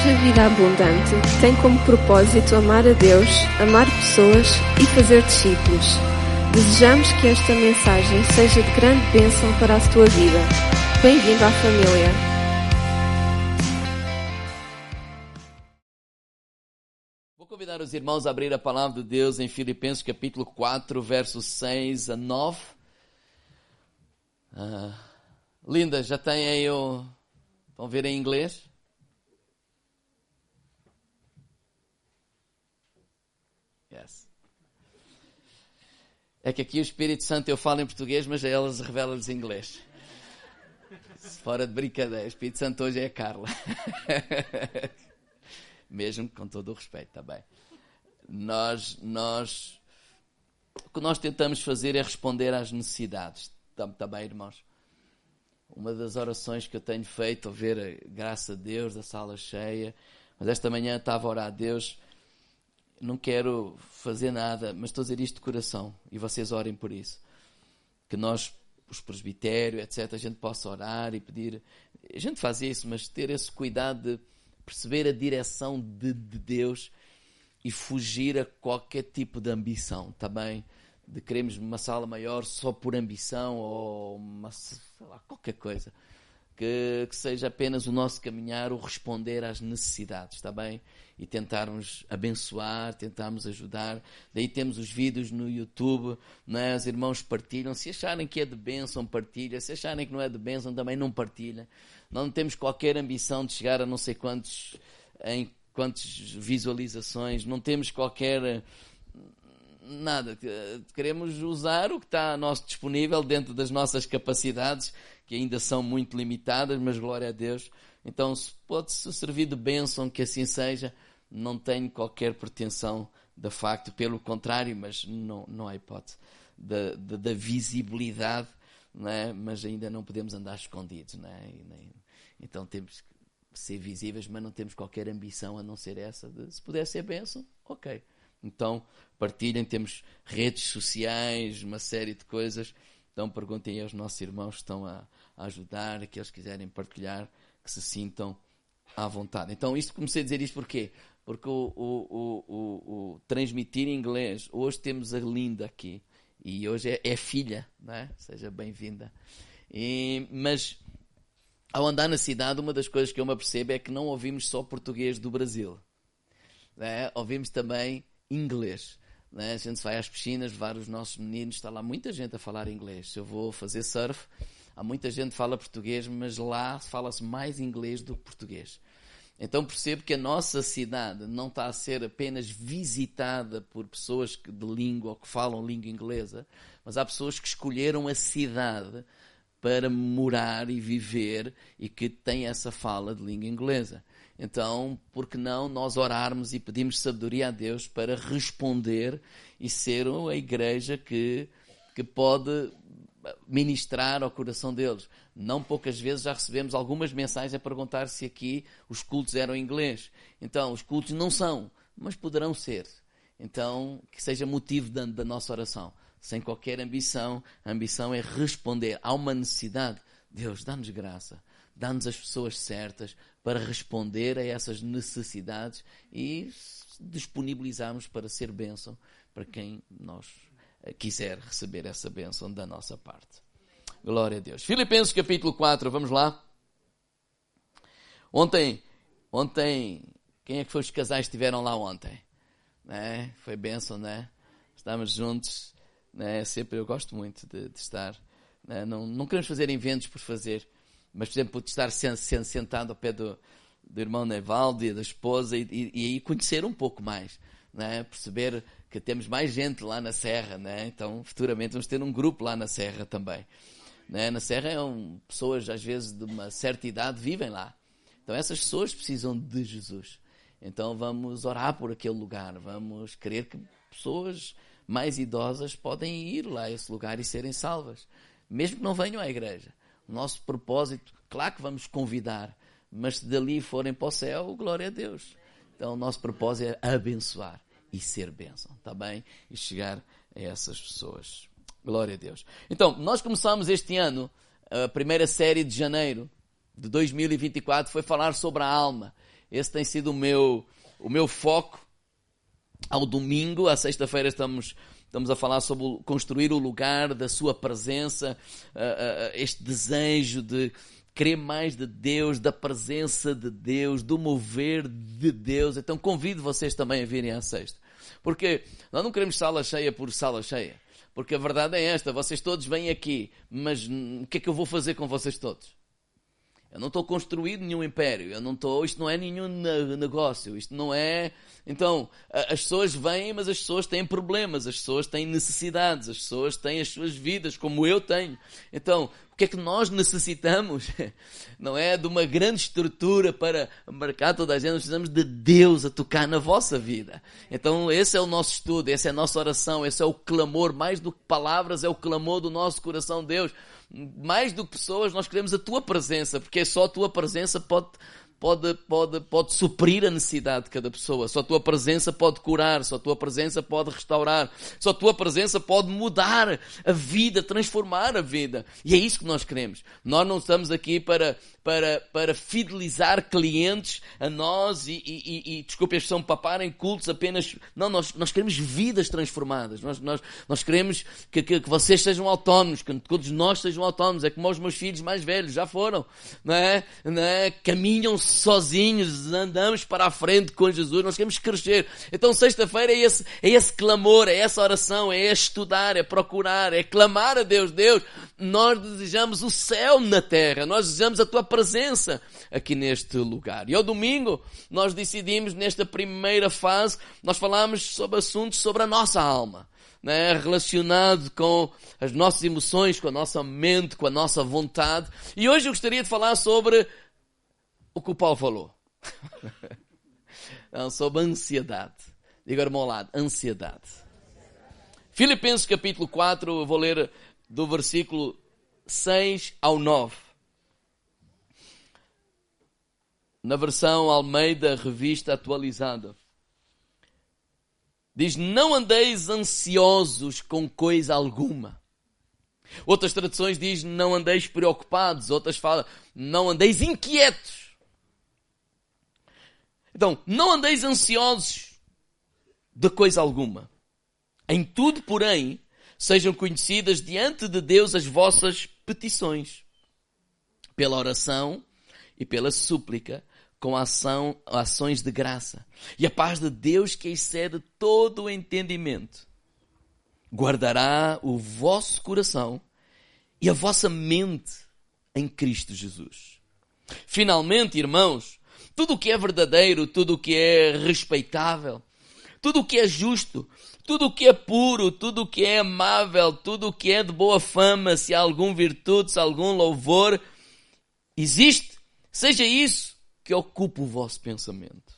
Igreja Vida Abundante tem como propósito amar a Deus, amar pessoas e fazer discípulos. Desejamos que esta mensagem seja de grande bênção para a tua vida. Bem-vindo à família. Vou convidar os irmãos a abrir a palavra de Deus em Filipenses capítulo 4, versos 6 a 9. Ah, linda, já tem aí o. Vão ver em inglês? É que aqui o Espírito Santo eu falo em português, mas a elas revela-lhes inglês. Fora de brincadeira, o Espírito Santo hoje é a Carla. Mesmo com todo o respeito, está bem. Nós, nós, o que nós tentamos fazer é responder às necessidades. Está, está bem, irmãos? Uma das orações que eu tenho feito, ao ver a graça de Deus, a sala cheia, mas esta manhã estava a orar a Deus não quero fazer nada, mas estou a dizer isto de coração e vocês orem por isso. Que nós, os presbitérios, etc., a gente possa orar e pedir. A gente faz isso, mas ter esse cuidado de perceber a direção de, de Deus e fugir a qualquer tipo de ambição, tá de queremos uma sala maior só por ambição ou uma, lá, qualquer coisa. Que, que, seja apenas o nosso caminhar, o responder às necessidades, está bem? E tentarmos abençoar, tentarmos ajudar. Daí temos os vídeos no YouTube, né? os irmãos partilham. Se acharem que é de bênção, partilha. Se acharem que não é de bênção, também não partilha. Não temos qualquer ambição de chegar a não sei quantos, em quantas visualizações, não temos qualquer nada. Queremos usar o que está a nosso disponível dentro das nossas capacidades, que ainda são muito limitadas, mas glória a Deus. Então, se pode-se servir de bênção, que assim seja não tenho qualquer pretensão de facto, pelo contrário, mas não, não há hipótese da, da, da visibilidade, é? mas ainda não podemos andar escondidos. É? Nem, então temos que ser visíveis, mas não temos qualquer ambição a não ser essa de se puder ser bênção, ok. Então partilhem, temos redes sociais, uma série de coisas. Então perguntem aos nossos irmãos que estão a, a ajudar, que quiserem partilhar, que se sintam à vontade. Então, isto comecei a dizer isto porque porque o, o, o, o, transmitir em inglês, hoje temos a Linda aqui, e hoje é, é filha, né? seja bem-vinda. Mas ao andar na cidade, uma das coisas que eu me apercebo é que não ouvimos só português do Brasil, né? ouvimos também inglês. Né? A gente vai às piscinas, vários nossos meninos, está lá muita gente a falar inglês. Se eu vou fazer surf, há muita gente que fala português, mas lá fala-se mais inglês do que português. Então percebo que a nossa cidade não está a ser apenas visitada por pessoas de língua ou que falam língua inglesa, mas há pessoas que escolheram a cidade para morar e viver e que têm essa fala de língua inglesa. Então, por que não nós orarmos e pedirmos sabedoria a Deus para responder e ser a igreja que, que pode ministrar ao coração deles. Não poucas vezes já recebemos algumas mensagens a perguntar se aqui os cultos eram em inglês. Então, os cultos não são, mas poderão ser. Então, que seja motivo da, da nossa oração. Sem qualquer ambição, a ambição é responder. Há uma necessidade. Deus, dá-nos graça. Dá-nos as pessoas certas para responder a essas necessidades e disponibilizarmos para ser bênção para quem nós quiser receber essa bênção da nossa parte. Glória a Deus. Filipenses capítulo 4, vamos lá. Ontem, ontem, quem é que foi os casais que estiveram lá ontem? Né? Foi bênção, né? Estamos juntos, né? Sempre eu gosto muito de, de estar. Né? Não, não queremos fazer eventos por fazer, mas, por exemplo, de estar sentado ao pé do, do irmão Nevaldo e da esposa e, e, e conhecer um pouco mais, né? Perceber que temos mais gente lá na Serra, né? Então, futuramente vamos ter um grupo lá na Serra também. Né? Na Serra é um, pessoas, às vezes, de uma certa idade vivem lá. Então, essas pessoas precisam de Jesus. Então, vamos orar por aquele lugar. Vamos crer que pessoas mais idosas podem ir lá a esse lugar e serem salvas. Mesmo que não venham à igreja. O nosso propósito, claro que vamos convidar, mas se dali forem para o céu, glória a Deus. Então, o nosso propósito é abençoar e ser bênção, está bem? E chegar a essas pessoas. Glória a Deus. Então, nós começamos este ano, a primeira série de janeiro de 2024 foi falar sobre a alma. Esse tem sido o meu, o meu foco. Ao domingo, à sexta-feira, estamos, estamos a falar sobre construir o lugar da sua presença, este desejo de querer mais de Deus, da presença de Deus, do mover de Deus. Então convido vocês também a virem à sexta. Porque nós não queremos sala cheia por sala cheia. Porque a verdade é esta: vocês todos vêm aqui, mas o que é que eu vou fazer com vocês todos? Eu não estou construindo nenhum império, eu não estou, isto não é nenhum negócio, isto não é. Então, as pessoas vêm, mas as pessoas têm problemas, as pessoas têm necessidades, as pessoas têm as suas vidas, como eu tenho. Então, que é que nós necessitamos? Não é de uma grande estrutura para marcar toda a gente, nós precisamos de Deus a tocar na vossa vida. Então, esse é o nosso estudo, essa é a nossa oração, esse é o clamor, mais do que palavras, é o clamor do nosso coração, Deus. Mais do que pessoas, nós queremos a tua presença, porque só a tua presença pode pode, pode, pode suprir a necessidade de cada pessoa. Só a tua presença pode curar, só a tua presença pode restaurar, só a tua presença pode mudar a vida, transformar a vida. E é isso que nós queremos. Nós não estamos aqui para, para, para fidelizar clientes a nós e, e, e, desculpe a expressão, paparem cultos apenas. Não, nós, nós queremos vidas transformadas. Nós, nós, nós queremos que, que, que vocês sejam autónomos, que todos nós sejam autónomos. É como os meus filhos mais velhos já foram, não é? Não é? Caminham sozinhos, andamos para a frente com Jesus, nós queremos crescer. Então, sexta-feira é esse, é esse clamor, é essa oração, é estudar, é procurar, é clamar a Deus. Deus, nós desejamos o céu na terra, nós desejamos a tua presença aqui neste lugar. E ao domingo, nós decidimos, nesta primeira fase, nós falamos sobre assuntos sobre a nossa alma. Né, relacionado com as nossas emoções, com a nossa mente, com a nossa vontade. E hoje eu gostaria de falar sobre o que o Paulo falou. Não, sobre ansiedade. Diga ao lado, ansiedade. Filipenses capítulo 4, eu vou ler do versículo 6 ao 9. Na versão Almeida Revista Atualizada. Diz: Não andeis ansiosos com coisa alguma. Outras traduções diz: Não andeis preocupados. Outras falam: Não andeis inquietos. Então, não andeis ansiosos de coisa alguma. Em tudo, porém, sejam conhecidas diante de Deus as vossas petições, pela oração e pela súplica, com ação, ações de graça. E a paz de Deus, que excede todo o entendimento, guardará o vosso coração e a vossa mente em Cristo Jesus. Finalmente, irmãos, tudo o que é verdadeiro, tudo o que é respeitável, tudo o que é justo, tudo o que é puro, tudo o que é amável, tudo o que é de boa fama, se há algum virtude, se há algum louvor, existe, seja isso que ocupe o vosso pensamento.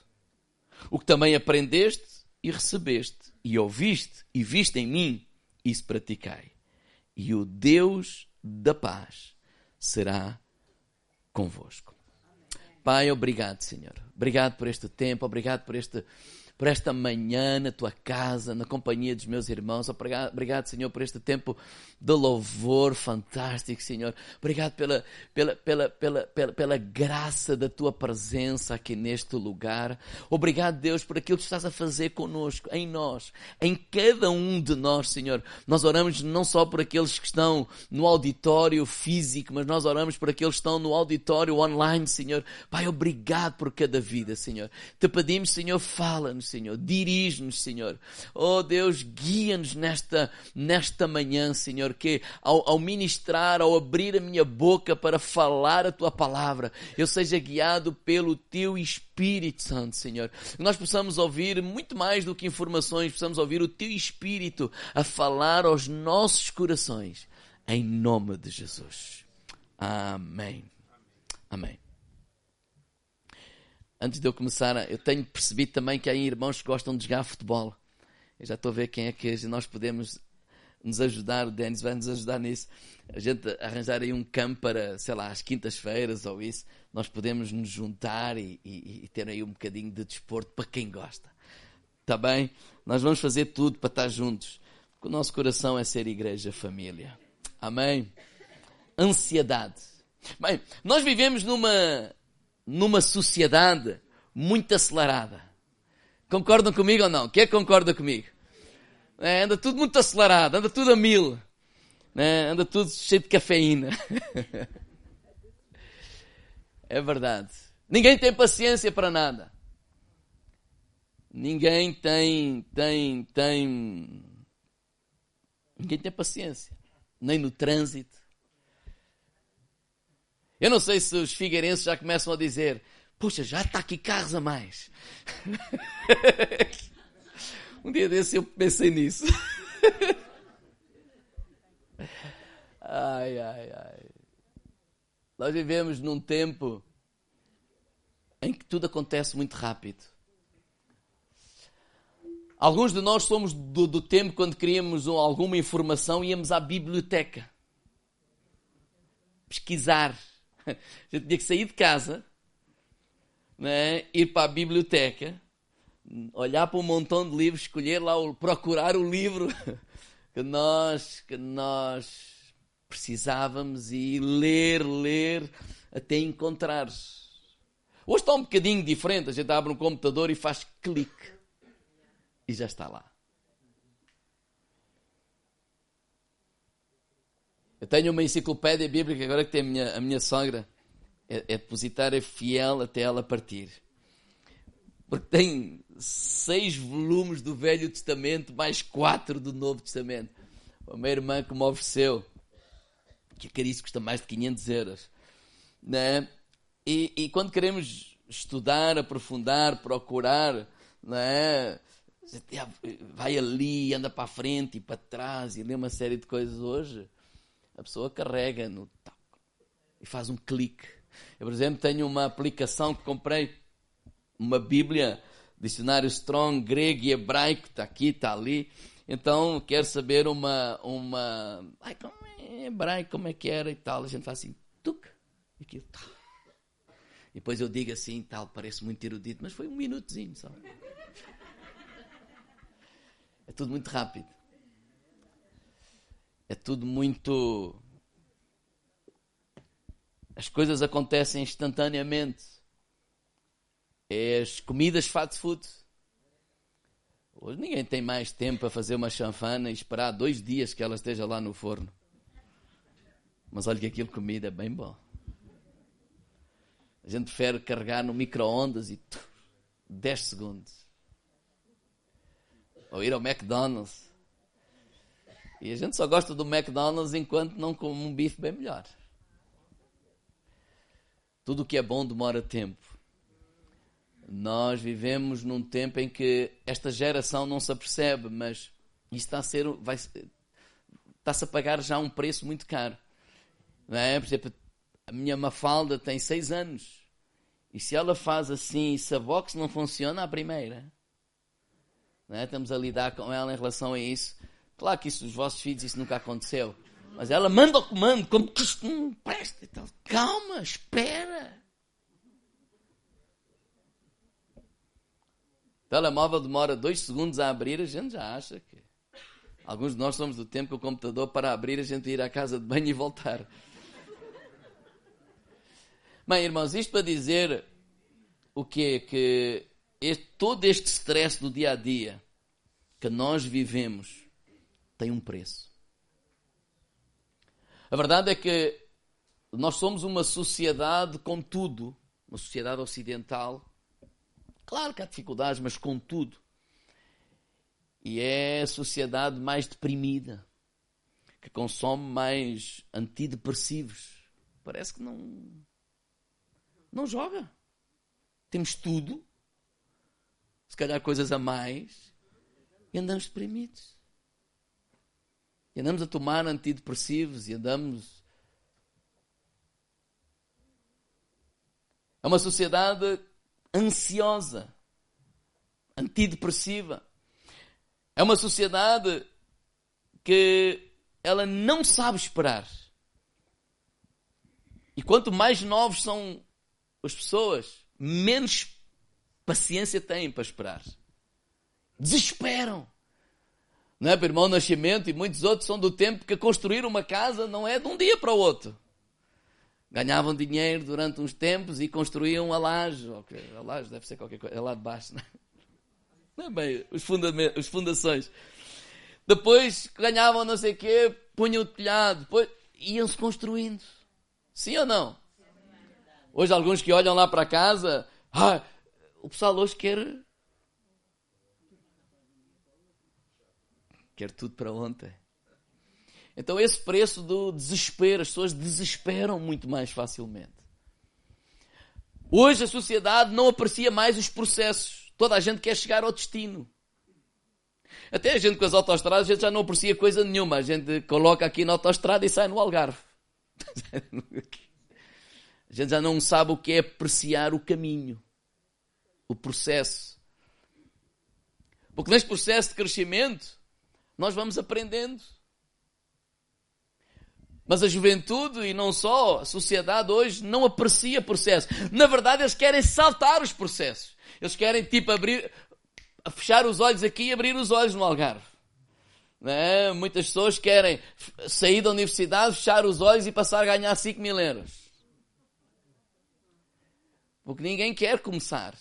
O que também aprendeste e recebeste, e ouviste e viste em mim, isso praticai. E o Deus da paz será convosco. Pai, obrigado, Senhor. Obrigado por este tempo, obrigado por este por esta manhã na tua casa, na companhia dos meus irmãos. Obrigado, Senhor, por este tempo de louvor fantástico, Senhor. Obrigado pela, pela, pela, pela, pela, pela graça da tua presença aqui neste lugar. Obrigado, Deus, por aquilo que estás a fazer conosco, em nós, em cada um de nós, Senhor. Nós oramos não só por aqueles que estão no auditório físico, mas nós oramos por aqueles que estão no auditório online, Senhor. Pai, obrigado por cada vida, Senhor. Te pedimos, Senhor, fala-nos, Senhor. Dirige-nos, Senhor. Oh Deus, guia-nos nesta, nesta manhã, Senhor, que ao, ao ministrar, ao abrir a minha boca para falar a tua palavra, eu seja guiado pelo teu Espírito Santo, Senhor. Que nós possamos ouvir muito mais do que informações, possamos ouvir o teu Espírito a falar aos nossos corações. Em nome de Jesus. Amém. Amém antes de eu começar, eu tenho percebido também que há irmãos que gostam de jogar futebol. Eu já estou a ver quem é que nós podemos nos ajudar, o Denis vai nos ajudar nisso. A gente arranjar aí um campo para, sei lá, às quintas-feiras ou isso, nós podemos nos juntar e, e, e, ter aí um bocadinho de desporto para quem gosta. Está bem? Nós vamos fazer tudo para estar juntos. Porque o nosso coração é ser igreja, família. Amém? Ansiedade. Bem, nós vivemos numa numa sociedade muito acelerada. Concordam comigo ou não? Quem é que concorda comigo? É, anda tudo muito acelerado, anda tudo a mil. É, anda tudo cheio de cafeína. é verdade. Ninguém tem paciência para nada. Ninguém tem, tem, tem. Ninguém tem paciência. Nem no trânsito. Eu não sei se os figueirenses já começam a dizer: Puxa, já está aqui carros a mais. um dia desse eu pensei nisso. ai, ai, ai. Nós vivemos num tempo em que tudo acontece muito rápido. Alguns de nós somos do, do tempo quando queríamos alguma informação íamos à biblioteca pesquisar. A gente tinha que sair de casa né, ir para a biblioteca, olhar para um montão de livros, escolher lá, procurar o livro que nós, que nós precisávamos e ler, ler até encontrar. Hoje está um bocadinho diferente, a gente abre um computador e faz clique e já está lá. Eu tenho uma enciclopédia bíblica agora que tem a minha, a minha sogra é, é depositária fiel até ela partir. Porque tem seis volumes do Velho Testamento, mais quatro do Novo Testamento. Uma irmã que me ofereceu, que é caríssimo, custa mais de 500 euros. Né? E, e quando queremos estudar, aprofundar, procurar, né? vai ali, anda para a frente e para trás e lê uma série de coisas hoje, a pessoa carrega no e faz um clique eu, por exemplo, tenho uma aplicação que comprei, uma Bíblia, dicionário Strong, grego e hebraico, está aqui, está ali. Então, quero saber uma, uma, ai, como é hebraico, como é que era e tal. A gente faz assim, tuc, e aquilo, tal. E depois eu digo assim, tal, parece muito erudito, mas foi um minutozinho só. É tudo muito rápido. É tudo muito as coisas acontecem instantaneamente. É as comidas fast food. Hoje ninguém tem mais tempo para fazer uma chanfana e esperar dois dias que ela esteja lá no forno. Mas olha que aquilo comida é bem bom. A gente prefere carregar no micro-ondas e 10 segundos. Ou ir ao McDonald's. E a gente só gosta do McDonald's enquanto não come um bife bem melhor. Tudo o que é bom demora tempo. Nós vivemos num tempo em que esta geração não se apercebe, mas isso está a ser, vai, está-se a pagar já um preço muito caro. Não é? Por exemplo, a minha Mafalda tem seis anos. E se ela faz assim, se a box não funciona à primeira, não é? estamos a lidar com ela em relação a isso. Claro que isso, os vossos filhos, isso nunca aconteceu. Mas ela manda o comando, como que isto não presta e tal. Calma, espera. O telemóvel demora dois segundos a abrir, a gente já acha que. Alguns de nós somos do tempo que o computador, para abrir, a gente ir à casa de banho e voltar. Bem, irmãos, isto para dizer o quê? Que este, todo este stress do dia a dia que nós vivemos tem um preço. A verdade é que nós somos uma sociedade com tudo, uma sociedade ocidental. Claro que há dificuldades, mas com tudo. E é a sociedade mais deprimida, que consome mais antidepressivos. Parece que não não joga. Temos tudo, se calhar coisas a mais, e andamos deprimidos. E andamos a tomar antidepressivos e andamos. É uma sociedade ansiosa, antidepressiva. É uma sociedade que ela não sabe esperar. E quanto mais novos são as pessoas, menos paciência têm para esperar. Desesperam. Não é? Irmão Nascimento e muitos outros são do tempo que construir uma casa não é de um dia para o outro. ganhavam dinheiro durante uns tempos e construíam a laje. Okay, a laje deve ser qualquer coisa, é lá de baixo, não é? É bem, os, os fundações. Depois ganhavam não sei o quê, punham o telhado, depois iam-se construindo. Sim ou não? Hoje alguns que olham lá para casa, ah, o pessoal hoje quer quer tudo para ontem. Então esse preço do desespero, as pessoas desesperam muito mais facilmente. Hoje a sociedade não aprecia mais os processos. Toda a gente quer chegar ao destino. Até a gente com as autostradas, a gente já não aprecia coisa nenhuma. A gente coloca aqui na autostrada e sai no Algarve. A gente já não sabe o que é apreciar o caminho, o processo. Porque neste processo de crescimento, nós vamos aprendendo. Mas a juventude e não só, a sociedade hoje não aprecia processo. Na verdade, eles querem saltar os processos. Eles querem, tipo, abrir, fechar os olhos aqui e abrir os olhos no Algarve. É? Muitas pessoas querem sair da universidade, fechar os olhos e passar a ganhar 5 mil euros. Porque ninguém quer começar,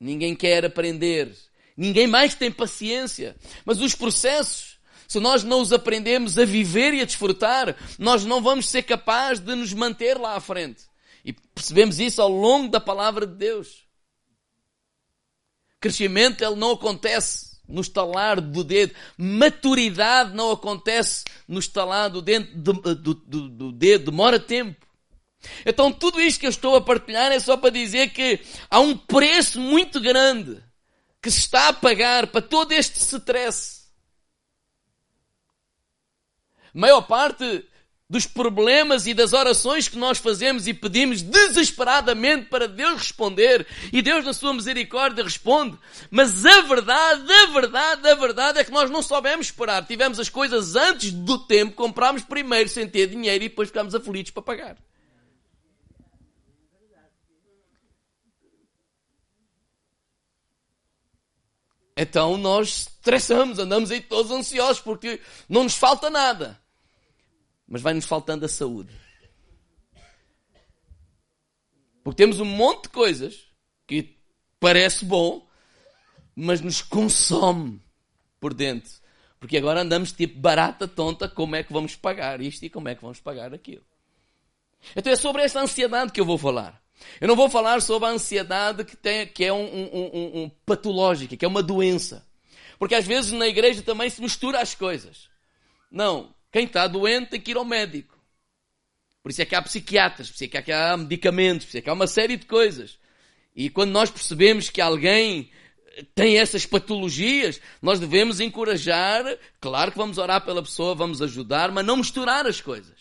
ninguém quer aprender, ninguém mais tem paciência. Mas os processos, se nós não os aprendemos a viver e a desfrutar, nós não vamos ser capazes de nos manter lá à frente. E percebemos isso ao longo da palavra de Deus. Crescimento ele não acontece no estalar do dedo. Maturidade não acontece no estalar do dedo, do, do, do, do dedo. Demora tempo. Então tudo isto que eu estou a partilhar é só para dizer que há um preço muito grande que se está a pagar para todo este stress. A maior parte dos problemas e das orações que nós fazemos e pedimos desesperadamente para Deus responder, e Deus na sua misericórdia responde, mas a verdade, a verdade, a verdade é que nós não soubemos esperar. Tivemos as coisas antes do tempo, comprámos primeiro sem ter dinheiro e depois ficámos aflitos para pagar. Então nós estressamos, andamos aí todos ansiosos porque não nos falta nada. Mas vai-nos faltando a saúde. Porque temos um monte de coisas que parece bom, mas nos consome por dentro. Porque agora andamos tipo barata tonta, como é que vamos pagar isto e como é que vamos pagar aquilo. Então é sobre esta ansiedade que eu vou falar. Eu não vou falar sobre a ansiedade que, tem, que é um, um, um, um patológica, que é uma doença. Porque às vezes na igreja também se mistura as coisas. Não, quem está doente tem que ir ao médico. Por isso é que há psiquiatras, por isso é que há medicamentos, por isso é que há uma série de coisas. E quando nós percebemos que alguém tem essas patologias, nós devemos encorajar, claro que vamos orar pela pessoa, vamos ajudar, mas não misturar as coisas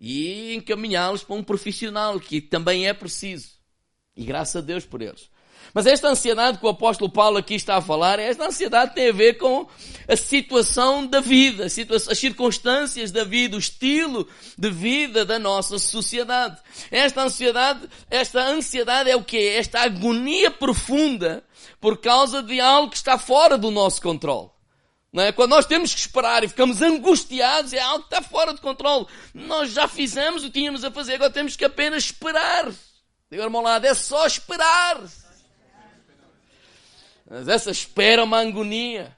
e encaminhá-los para um profissional, que também é preciso. E graças a Deus por eles. Mas esta ansiedade que o apóstolo Paulo aqui está a falar, esta ansiedade tem a ver com a situação da vida, as circunstâncias da vida, o estilo de vida da nossa sociedade. Esta ansiedade, esta ansiedade é o quê? Esta agonia profunda por causa de algo que está fora do nosso controle. É? Quando nós temos que esperar e ficamos angustiados, é algo que está fora de controle. Nós já fizemos o que tínhamos a fazer, agora temos que apenas esperar. Diga ao lado, é só esperar. Mas essa espera é uma agonia.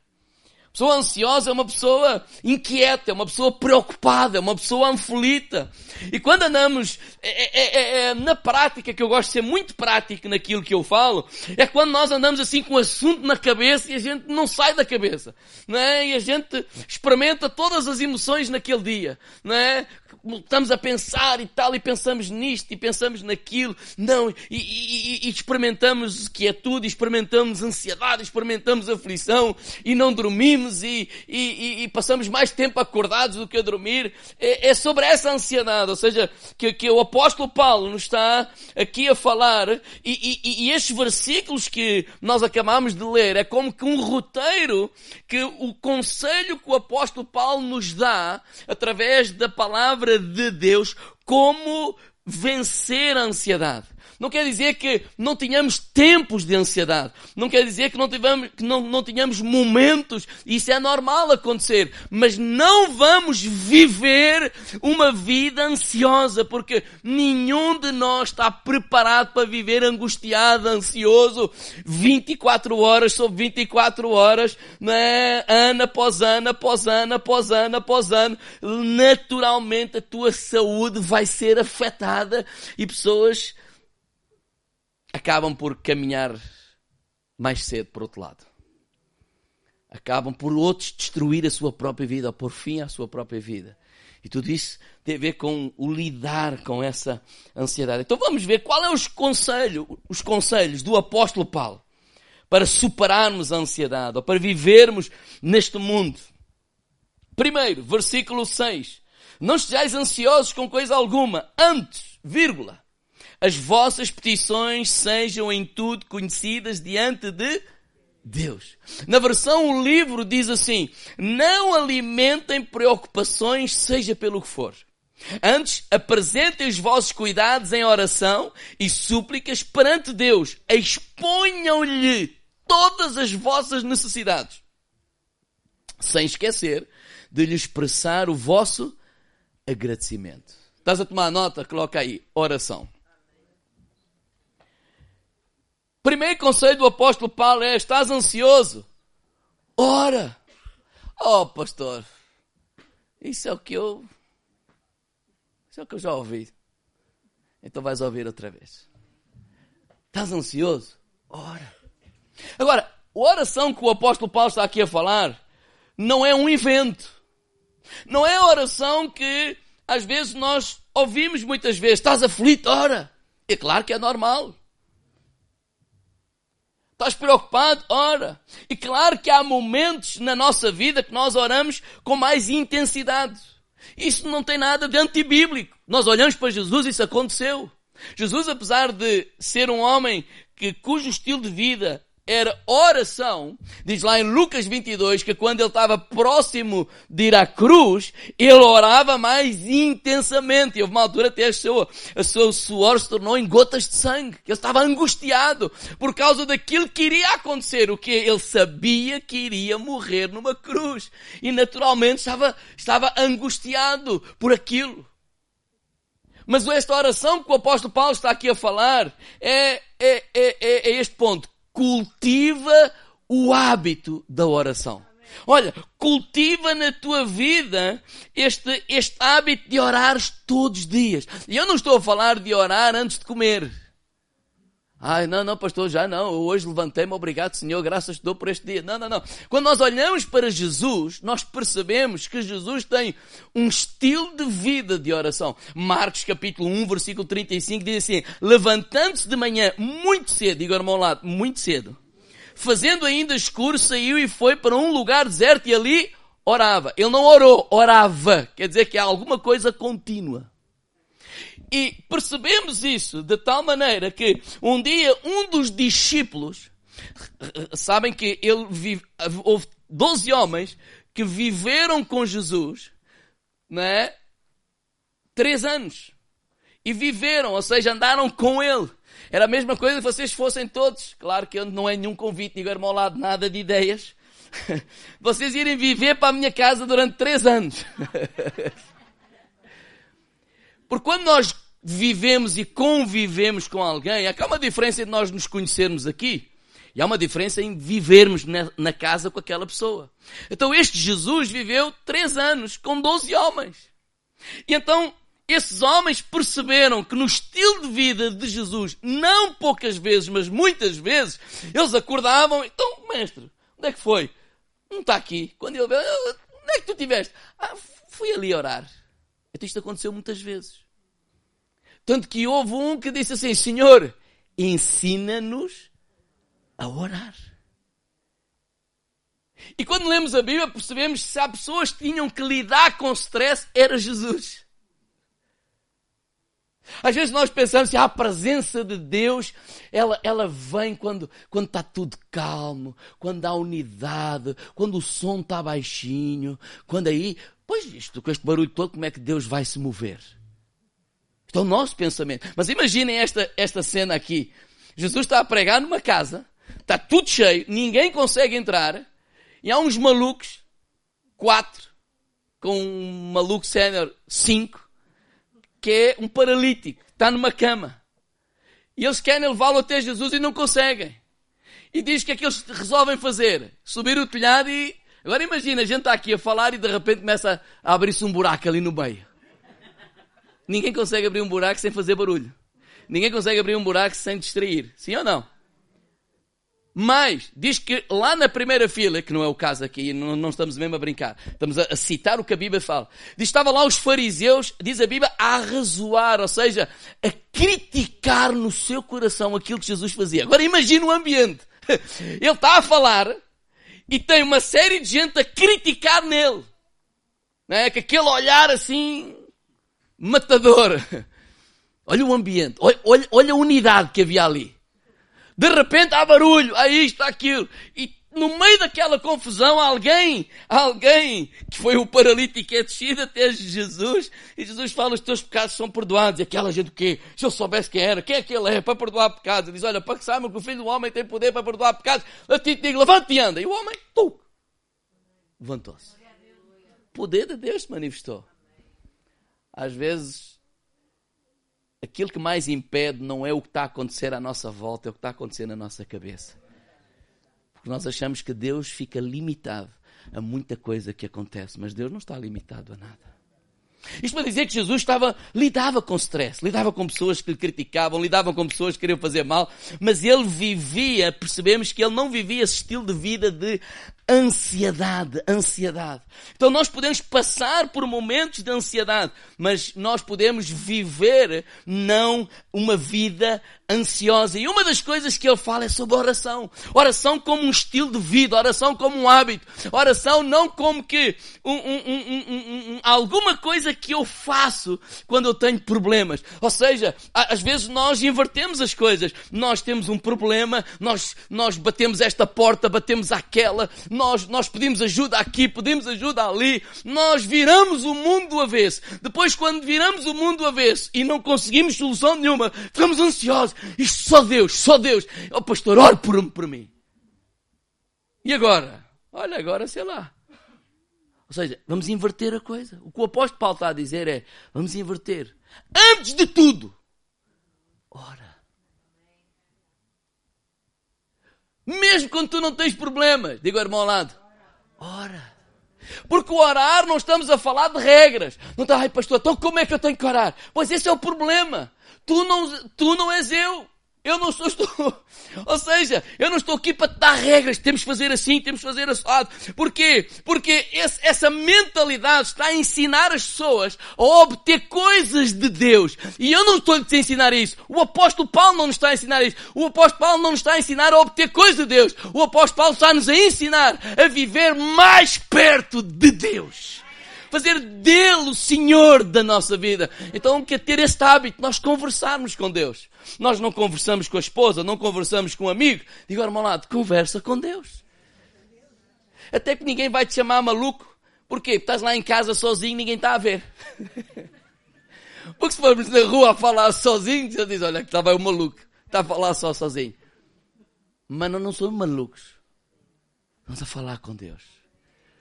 Pessoa ansiosa é uma pessoa inquieta, é uma pessoa preocupada, é uma pessoa aflita. E quando andamos é, é, é, é, na prática, que eu gosto de ser muito prático naquilo que eu falo, é quando nós andamos assim com o assunto na cabeça e a gente não sai da cabeça. Não é? E a gente experimenta todas as emoções naquele dia. Não é? Estamos a pensar e tal, e pensamos nisto, e pensamos naquilo, não, e, e, e experimentamos é tudo, experimentamos ansiedade, experimentamos aflição, e não dormimos, e, e, passamos mais tempo acordados do que a dormir. É, é sobre essa ansiedade, ou seja, que, que o apóstolo Paulo nos está aqui a falar, e, e estes versículos que nós acabamos de ler, é como que um roteiro que o conselho que o apóstolo Paulo nos dá, através da palavra palavra de Deus como vencer a ansiedade. Não quer dizer que não tenhamos tempos de ansiedade. Não quer dizer que não, tivemos, que não, não tenhamos momentos. Isso é normal acontecer. Mas não vamos viver uma vida ansiosa, porque nenhum de nós está preparado para viver angustiado, ansioso, 24 horas sobre 24 horas, né? ano após ano, após ano, após ano, após ano. Naturalmente a tua saúde vai ser afetada e pessoas acabam por caminhar mais cedo para outro lado. Acabam por outros destruir a sua própria vida, ou por fim à sua própria vida. E tudo isso tem a ver com o lidar com essa ansiedade. Então vamos ver qual é os conselhos, os conselhos do apóstolo Paulo para superarmos a ansiedade, ou para vivermos neste mundo. Primeiro, versículo 6. Não estejais ansiosos com coisa alguma, antes, vírgula, as vossas petições sejam em tudo conhecidas diante de Deus. Na versão o livro diz assim: Não alimentem preocupações, seja pelo que for. Antes, apresentem os vossos cuidados em oração e súplicas perante Deus. Exponham-lhe todas as vossas necessidades. Sem esquecer de lhe expressar o vosso agradecimento. Estás a tomar nota? Coloca aí, oração. Primeiro conselho do apóstolo Paulo é: estás ansioso? Ora! Oh, pastor, isso é o que eu. Isso é o que eu já ouvi. Então vais ouvir outra vez. Estás ansioso? Ora. Agora, a oração que o apóstolo Paulo está aqui a falar não é um evento. Não é a oração que às vezes nós ouvimos muitas vezes. Estás aflito? Ora. É claro que é normal. Estás preocupado? Ora. E claro que há momentos na nossa vida que nós oramos com mais intensidade. Isso não tem nada de antibíblico. Nós olhamos para Jesus e isso aconteceu. Jesus, apesar de ser um homem que, cujo estilo de vida era oração, diz lá em Lucas 22 que quando ele estava próximo de ir à cruz, ele orava mais intensamente. E houve uma altura até a seu suor se tornou em gotas de sangue. Ele estava angustiado por causa daquilo que iria acontecer. O que ele sabia que iria morrer numa cruz. E naturalmente estava, estava angustiado por aquilo. Mas esta oração que o apóstolo Paulo está aqui a falar é, é, é, é, é este ponto cultiva o hábito da oração. Olha, cultiva na tua vida este, este hábito de orares todos os dias. E eu não estou a falar de orar antes de comer. Ai, não, não, pastor, já não. Eu hoje levantei-me, obrigado, Senhor, graças te dou por este dia. Não, não, não. Quando nós olhamos para Jesus, nós percebemos que Jesus tem um estilo de vida de oração. Marcos capítulo 1, versículo 35 diz assim: Levantando-se de manhã muito cedo, ao meu lado, muito cedo, fazendo ainda escuro, saiu e foi para um lugar deserto e ali orava. Ele não orou, orava. Quer dizer que há alguma coisa contínua. E percebemos isso de tal maneira que um dia um dos discípulos, sabem que ele vive, houve 12 homens que viveram com Jesus, né? Três anos. E viveram, ou seja, andaram com ele. Era a mesma coisa que vocês fossem todos. Claro que não é nenhum convite, ninguém ao lado nada de ideias. Vocês irem viver para a minha casa durante três anos. Porque quando nós vivemos e convivemos com alguém, há uma diferença entre nós nos conhecermos aqui e há uma diferença em vivermos na, casa com aquela pessoa. Então este Jesus viveu três anos com doze homens. E então esses homens perceberam que no estilo de vida de Jesus, não poucas vezes, mas muitas vezes, eles acordavam, então, mestre, onde é que foi? Não está aqui. Quando ele veio, onde é que tu estiveste? Ah, fui ali orar. Então isto aconteceu muitas vezes. Tanto que houve um que disse assim: Senhor, ensina-nos a orar. E quando lemos a Bíblia, percebemos que se há pessoas que tinham que lidar com stress, era Jesus. Às vezes nós pensamos que a presença de Deus, ela, ela vem quando, quando está tudo calmo, quando há unidade, quando o som está baixinho, quando aí, pois isto, com este barulho todo, como é que Deus vai se mover? É o nosso pensamento. Mas imaginem esta, esta cena aqui. Jesus está a pregar numa casa, está tudo cheio, ninguém consegue entrar, e há uns malucos, quatro, com um maluco sénior, cinco, que é um paralítico, está numa cama. E eles querem levá-lo até Jesus e não conseguem. E diz que é que eles resolvem fazer? Subir o telhado e. Agora imagina, a gente está aqui a falar e de repente começa a abrir-se um buraco ali no meio. Ninguém consegue abrir um buraco sem fazer barulho. Ninguém consegue abrir um buraco sem distrair. Sim ou não? Mas, diz que lá na primeira fila, que não é o caso aqui, não, não estamos mesmo a brincar, estamos a, a, citar o que a Bíblia fala. Diz estava lá os fariseus, diz a Bíblia, a razoar, ou seja, a criticar no seu coração aquilo que Jesus fazia. Agora imagina o ambiente. Ele está a falar e tem uma série de gente a criticar nele. Não é? Com aquele olhar assim, matador. Olha o ambiente, olha, olha, olha a unidade que havia ali. De repente há barulho, há isto, há aquilo. E no meio daquela confusão, alguém, alguém que foi o paralítico é descido até Jesus, e Jesus fala: os teus pecados são perdoados. E aquela gente o quê? Se eu soubesse quem era, quem é que ele é para perdoar pecados? Ele diz: olha, para que saibam que o filho do homem tem poder para perdoar pecados, a ti te digo: levante e anda. E o homem, tu, levantou-se. O poder de Deus se manifestou. Às vezes aquilo que mais impede não é o que está a acontecer à nossa volta, é o que está a acontecer na nossa cabeça. Porque nós achamos que Deus fica limitado a muita coisa que acontece, mas Deus não está limitado a nada. Isto para dizer que Jesus estava, lidava com stress, lidava com pessoas que lhe criticavam, lidava com pessoas que queriam fazer mal, mas ele vivia, percebemos que ele não vivia esse estilo de vida de ansiedade, ansiedade. Então nós podemos passar por momentos de ansiedade, mas nós podemos viver não uma vida ansiosa. E uma das coisas que ele fala é sobre oração. Oração como um estilo de vida, oração como um hábito. Oração não como que um, um, um, alguma coisa que eu faço quando eu tenho problemas. Ou seja, às vezes nós invertemos as coisas. Nós temos um problema, nós, nós batemos esta porta, batemos aquela, nós, nós pedimos ajuda aqui, pedimos ajuda ali, nós viramos o mundo do avesso. Depois, quando viramos o mundo do avesso e não conseguimos solução nenhuma, ficamos ansiosos. Isto só Deus, só Deus. Oh, pastor, ore por, por mim. E agora? Olha, agora sei lá. Ou seja, vamos inverter a coisa. O que o apóstolo Paulo está a dizer é: vamos inverter. Antes de tudo, ora. Mesmo quando tu não tens problemas, digo ao irmão ao lado, ora. Porque o orar não estamos a falar de regras. Não está, ai pastor, então como é que eu tenho que orar? Pois esse é o problema. Tu não, tu não és eu. Eu não sou, estou, ou seja, eu não estou aqui para te dar regras, temos que fazer assim, temos que fazer assado. Porquê? Porque esse, essa mentalidade está a ensinar as pessoas a obter coisas de Deus. E eu não estou a ensinar isso. O apóstolo Paulo não nos está a ensinar isso. O apóstolo Paulo não nos está a ensinar a obter coisas de Deus. O apóstolo Paulo está-nos a ensinar a viver mais perto de Deus fazer dele o Senhor da nossa vida. Então, quer ter este hábito, nós conversarmos com Deus. Nós não conversamos com a esposa, não conversamos com um amigo. Digo irmão lado, conversa com Deus. Até que ninguém vai te chamar maluco. Porquê? Porque estás lá em casa sozinho, ninguém está a ver. Porque se formos na rua a falar sozinho, você diz, olha que estava o maluco. Está a falar só sozinho. Mas nós não somos malucos. Vamos a falar com Deus.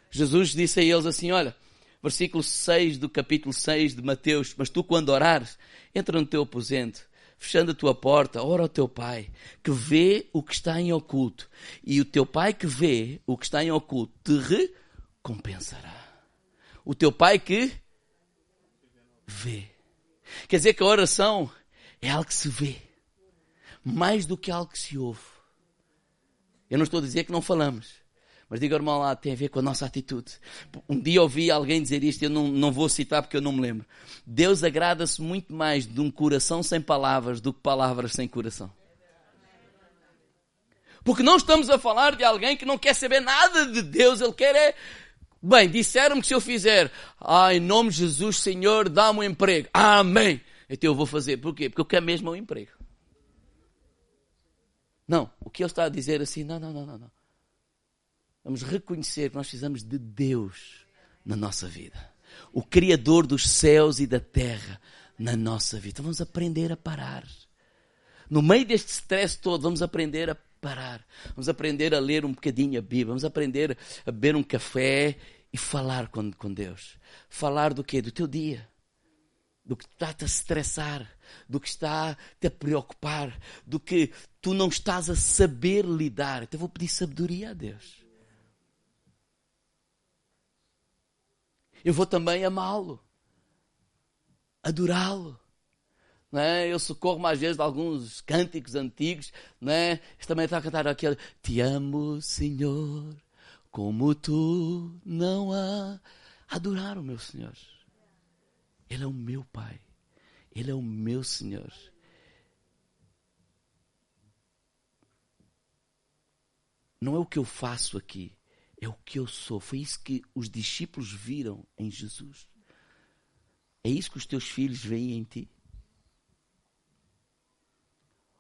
Jesus disse a eles assim, olha, versículo 6 do capítulo 6 de Mateus. Mas tu, quando orares, entra no teu aposento, fechando a tua porta, ora ao teu pai, que vê o que está em oculto. E o teu pai que vê o que está em oculto te recompensará. O teu pai que vê. Quer dizer que a oração é algo que se vê, mais do que algo que se ouve. Eu não estou a dizer que não falamos. Mas diga, irmão, lá tem a ver com a nossa atitude. Um dia ouvi alguém dizer isto, eu não, não vou citar porque eu não me lembro. Deus agrada-se muito mais de um coração sem palavras do que palavras sem coração. Porque não estamos a falar de alguém que não quer saber nada de Deus, ele quer é. Bem, disseram-me que se eu fizer, ah, em nome de Jesus, Senhor, dá-me um emprego. Amém. Então eu vou fazer. Porquê? Porque eu quero mesmo um emprego. Não, o que ele está a dizer assim, não, não, não, não. não. Vamos reconhecer que nós precisamos de Deus na nossa vida. O Criador dos céus e da terra na nossa vida. Vamos aprender a parar. No meio deste stress todo, vamos aprender a parar. Vamos aprender a ler um bocadinho a Bíblia. Vamos aprender a beber um café e falar com, com Deus. Falar do quê? Do teu dia. Do que está-te a estressar. Do que está-te a preocupar. Do que tu não estás a saber lidar. Então vou pedir sabedoria a Deus. Eu vou também amá-lo. Adorá-lo. É? Eu socorro às vezes de alguns cânticos antigos. Este também está a cantar aquele Te amo, Senhor, como tu não há. Adorar o meu Senhor. Ele é o meu Pai. Ele é o meu Senhor. Não é o que eu faço aqui, é o que eu sou. Foi isso que os discípulos viram em Jesus. É isso que os teus filhos veem em ti.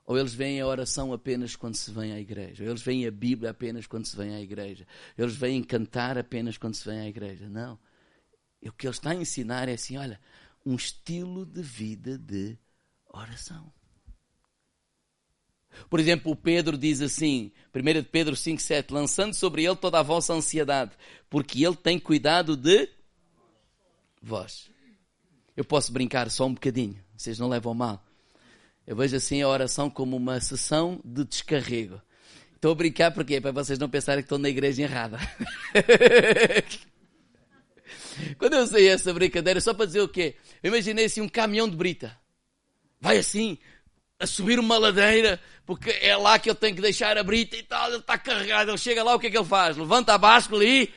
Ou eles veem a oração apenas quando se vem à igreja. Ou eles veem a Bíblia apenas quando se vem à igreja. Eles veem cantar apenas quando se vem à igreja. Não. O que ele está a ensinar é assim: olha, um estilo de vida de oração. Por exemplo, o Pedro diz assim, 1 Pedro 5,7, lançando sobre ele toda a vossa ansiedade, porque ele tem cuidado de vós. Eu posso brincar só um bocadinho, vocês não levam mal. Eu vejo assim a oração como uma sessão de descarrego. Estou a brincar porque é para vocês não pensarem que estou na igreja errada. Quando eu sei essa brincadeira, só para dizer o quê? Eu imaginei assim um caminhão de brita. Vai assim, a subir uma ladeira, porque é lá que eu tenho que deixar a brita e tal, ele está carregado. Ele chega lá, o que é que ele faz? Levanta a báscula e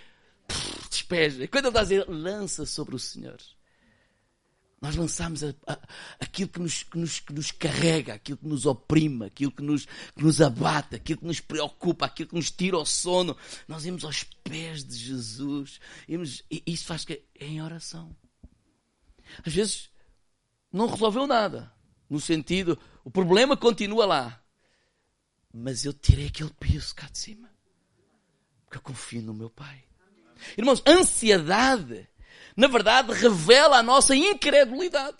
despeja. E quando ele está a dizer, lança sobre o Senhor. Nós lançamos a, a, aquilo que nos, que, nos, que nos, carrega, aquilo que nos oprime, aquilo que nos, que nos abate, aquilo que nos preocupa, aquilo que nos tira o sono. Nós íamos aos pés de Jesus. E isso faz que é em oração. Às vezes não resolveu nada. No sentido, o problema continua lá. Mas eu tirei aquele peso cá de cima. Porque eu confio no meu Pai. Irmãos, ansiedade na verdade, revela a nossa incredulidade.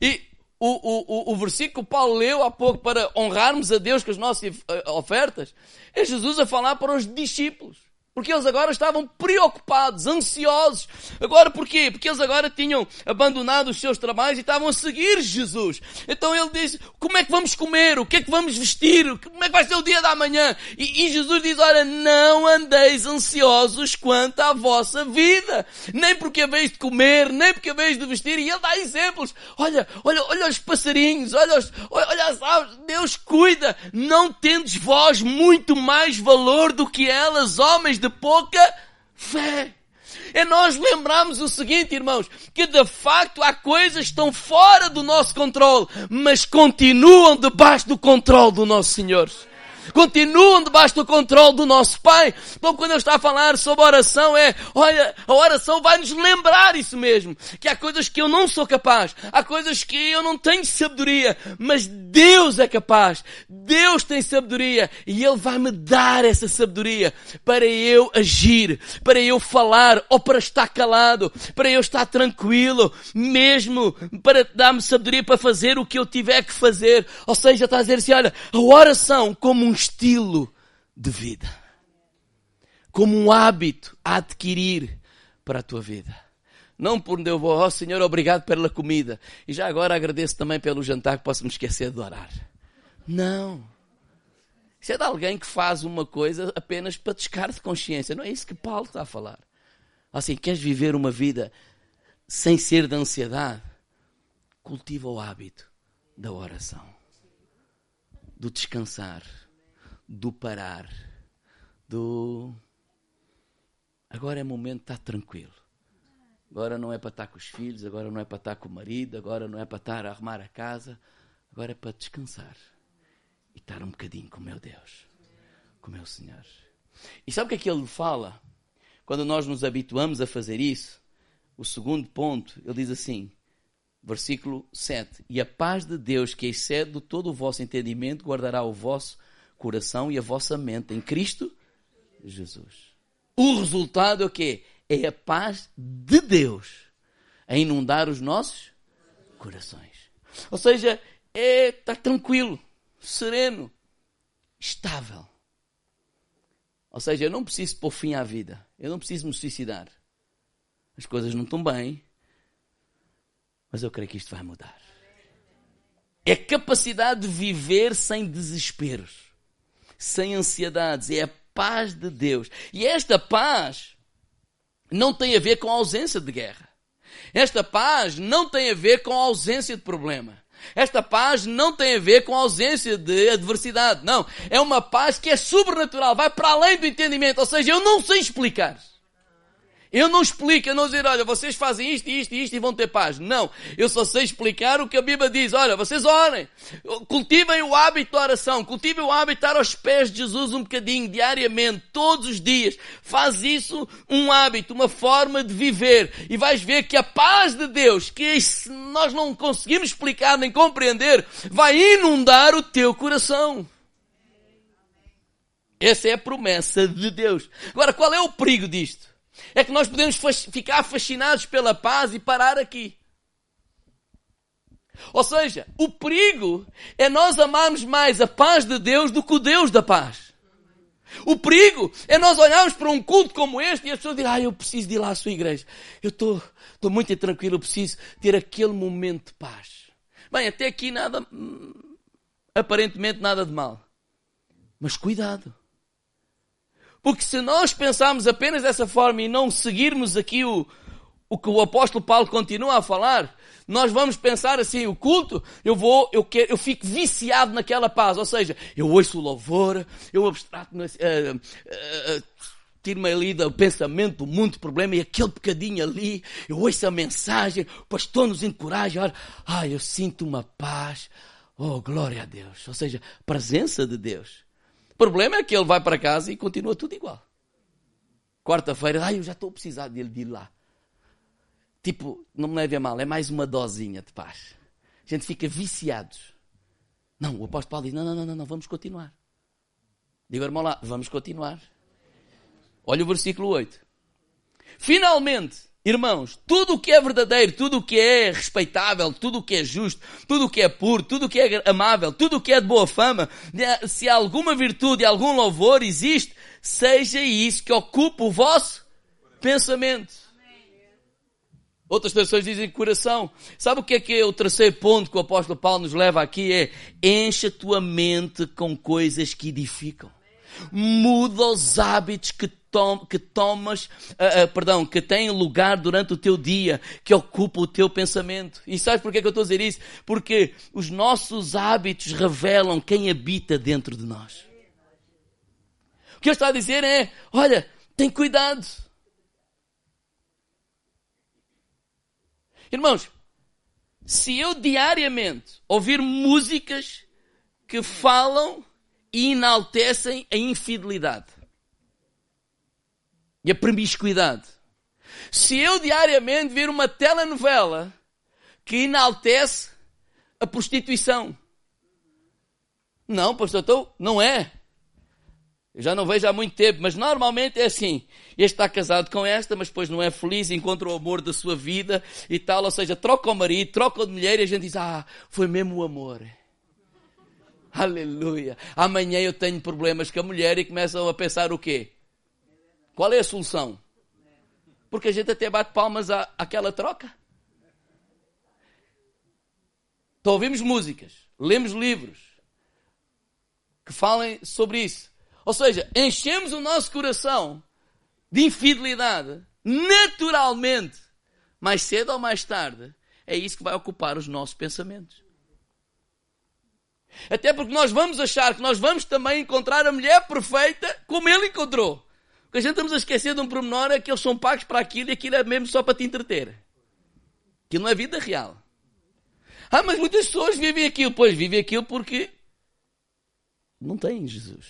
E o, o, o, versículo que Paulo leu há pouco para honrarmos a Deus com as nossas ofertas, é Jesus a falar para os discípulos. Porque eles agora estavam preocupados, ansiosos. Agora porquê? Porque eles agora tinham abandonado os seus trabalhos e estavam a seguir Jesus. Então ele disse, como é que vamos comer? O que é que vamos vestir? Como é que vai ser o dia da manhã? E, e Jesus diz, olha, não andeis ansiosos quanto à vossa vida. Nem porque haveis de comer, nem porque haveis de vestir. E ele dá exemplos. Olha, olha, olha os passarinhos, olha, os, olha as aves. Deus cuida. Não tendes vós muito mais valor do que elas, homens de pouca fé. É nós lembrarmos o seguinte, irmãos, que de facto há coisas que estão fora do nosso controle, mas continuam debaixo do controle do nosso Senhor continuam debaixo do controle do nosso Pai. Então quando eu estou a falar sobre oração é, olha, a oração vai nos lembrar isso mesmo. Que há coisas que eu não sou capaz. Há coisas que eu não tenho sabedoria. Mas Deus é capaz. Deus tem sabedoria. E Ele vai me dar essa sabedoria para eu agir, para eu falar ou para estar calado, para eu estar tranquilo, mesmo para dar-me sabedoria para fazer o que eu tiver que fazer. Ou seja, está a dizer assim, olha, a oração como um estilo de vida, como um hábito a adquirir para a tua vida. Não por onde eu vou, ó oh, Senhor, obrigado pela comida. E já agora agradeço também pelo jantar que posso me esquecer de orar. Não. Isso é de alguém que faz uma coisa apenas para descargo de consciência. Não é isso que Paulo está a falar. Assim, queres viver uma vida sem ser de ansiedade? Cultiva o hábito da oração, do descansar do parar, do. Agora é momento de estar tranquilo. Agora não é para estar com os filhos, agora não é para estar com o marido, agora não é para estar a arrumar a casa, agora é para descansar e estar um bocadinho com o meu Deus, com o meu Senhor. E sabe o que é que ele fala? Quando nós nos habituamos a fazer isso, o segundo ponto, ele diz assim: versículo 7: E a paz de Deus, que excede todo o vosso entendimento, guardará o vosso coração e a vossa mente em Cristo Jesus. O resultado é o quê? É a paz de Deus a inundar os nossos corações. Ou seja, é estar tranquilo, sereno, estável. Ou seja, eu não preciso pôr fim à vida. Eu não preciso me suicidar. As coisas não estão bem. Mas eu creio que isto vai mudar. É a capacidade de viver sem desesperos, sem ansiedades. É a paz de Deus. E esta paz não tem a ver com a ausência de guerra. Esta paz não tem a ver com a ausência de problema. Esta paz não tem a ver com a ausência de adversidade. Não. É uma paz que é sobrenatural, vai para além do entendimento. Ou seja, eu não sei explicar. Eu não explico, eu não dizer, olha, vocês fazem isto, isto isto e vão ter paz. Não. Eu só sei explicar o que a Bíblia diz. Olha, vocês orem. Cultivem o hábito da oração. Cultivem o hábito de estar aos pés de Jesus um bocadinho, diariamente, todos os dias. Faz isso um hábito, uma forma de viver. E vais ver que a paz de Deus, que nós não conseguimos explicar nem compreender, vai inundar o teu coração. Essa é a promessa de Deus. Agora, qual é o perigo disto? É que nós podemos ficar fascinados pela paz e parar aqui. Ou seja, o perigo é nós amarmos mais a paz de Deus do que o Deus da paz. O perigo é nós olharmos para um culto como este e as pessoas direm, ah, eu preciso de ir lá à sua igreja. Eu estou, estou muito tranquilo, eu preciso ter aquele momento de paz. Bem, até aqui nada, hum, aparentemente nada de mal. Mas cuidado. Porque se nós pensarmos apenas dessa forma e não seguirmos aqui o, o que o apóstolo Paulo continua a falar, nós vamos pensar assim, o culto, eu vou, eu quero, eu fico viciado naquela paz, ou seja, eu ouço o louvor, eu abstrato, uh, uh, uh, tiro-me ali do pensamento do mundo problema e aquele bocadinho ali, eu ouço a mensagem, o pastor nos encoraja, olha, ah, eu sinto uma paz, oh, glória a Deus, ou seja, presença de Deus. O problema é que ele vai para casa e continua tudo igual. Quarta-feira, ai, eu já estou a precisar dele de ir lá. Tipo, não me leve a mal, é mais uma dosinha de paz. A gente fica viciados. Não, o apóstolo Paulo diz: não, não, não, não, vamos continuar. Digo, irmão lá, vamos continuar. Olha o versículo 8. Finalmente, Irmãos, tudo o que é verdadeiro, tudo o que é respeitável, tudo o que é justo, tudo o que é puro, tudo o que é amável, tudo o que é de boa fama, se alguma virtude algum louvor existe, seja isso que ocupe o vosso pensamento. Outras pessoas dizem coração. Sabe o que é que é o terceiro ponto que o apóstolo Paulo nos leva aqui? É encha a tua mente com coisas que edificam. Muda os hábitos que tom, que tomas, uh, uh, perdão, que têm lugar durante o teu dia, que ocupa o teu pensamento. E sabes porquê que eu estou a dizer isso? Porque os nossos hábitos revelam quem habita dentro de nós. O que eu estou a dizer é, olha, tem cuidado. Irmãos, se eu diariamente ouvir músicas que falam e enaltecem a infidelidade, e a promiscuidade. Se eu diariamente ver uma telenovela que enaltece a prostituição. Não, pastor, então, não é. Eu já não vejo há muito tempo, mas normalmente é assim. Este está casado com esta, mas depois não é feliz, encontra o amor da sua vida e tal. Ou seja, troca o marido, troca de mulher e a gente diz, ah, foi mesmo o amor. Aleluia. Amanhã eu tenho problemas com a mulher e começam a pensar o quê? Qual é a solução? Porque a gente até bate palmas à, àquela troca. Então ouvimos músicas, lemos livros que falem sobre isso. Ou seja, enchemos o nosso coração de infidelidade, naturalmente, mais cedo ou mais tarde, é isso que vai ocupar os nossos pensamentos. Até porque nós vamos achar que nós vamos também encontrar a mulher perfeita como ele encontrou. Porque gente estamos a esquecer de um pormenor é que eles são pagos para aquilo e aquilo é mesmo só para te entreter. Aquilo não é vida real. Ah, mas muitas pessoas vivem aquilo. Pois, vivem aquilo porque não têm Jesus.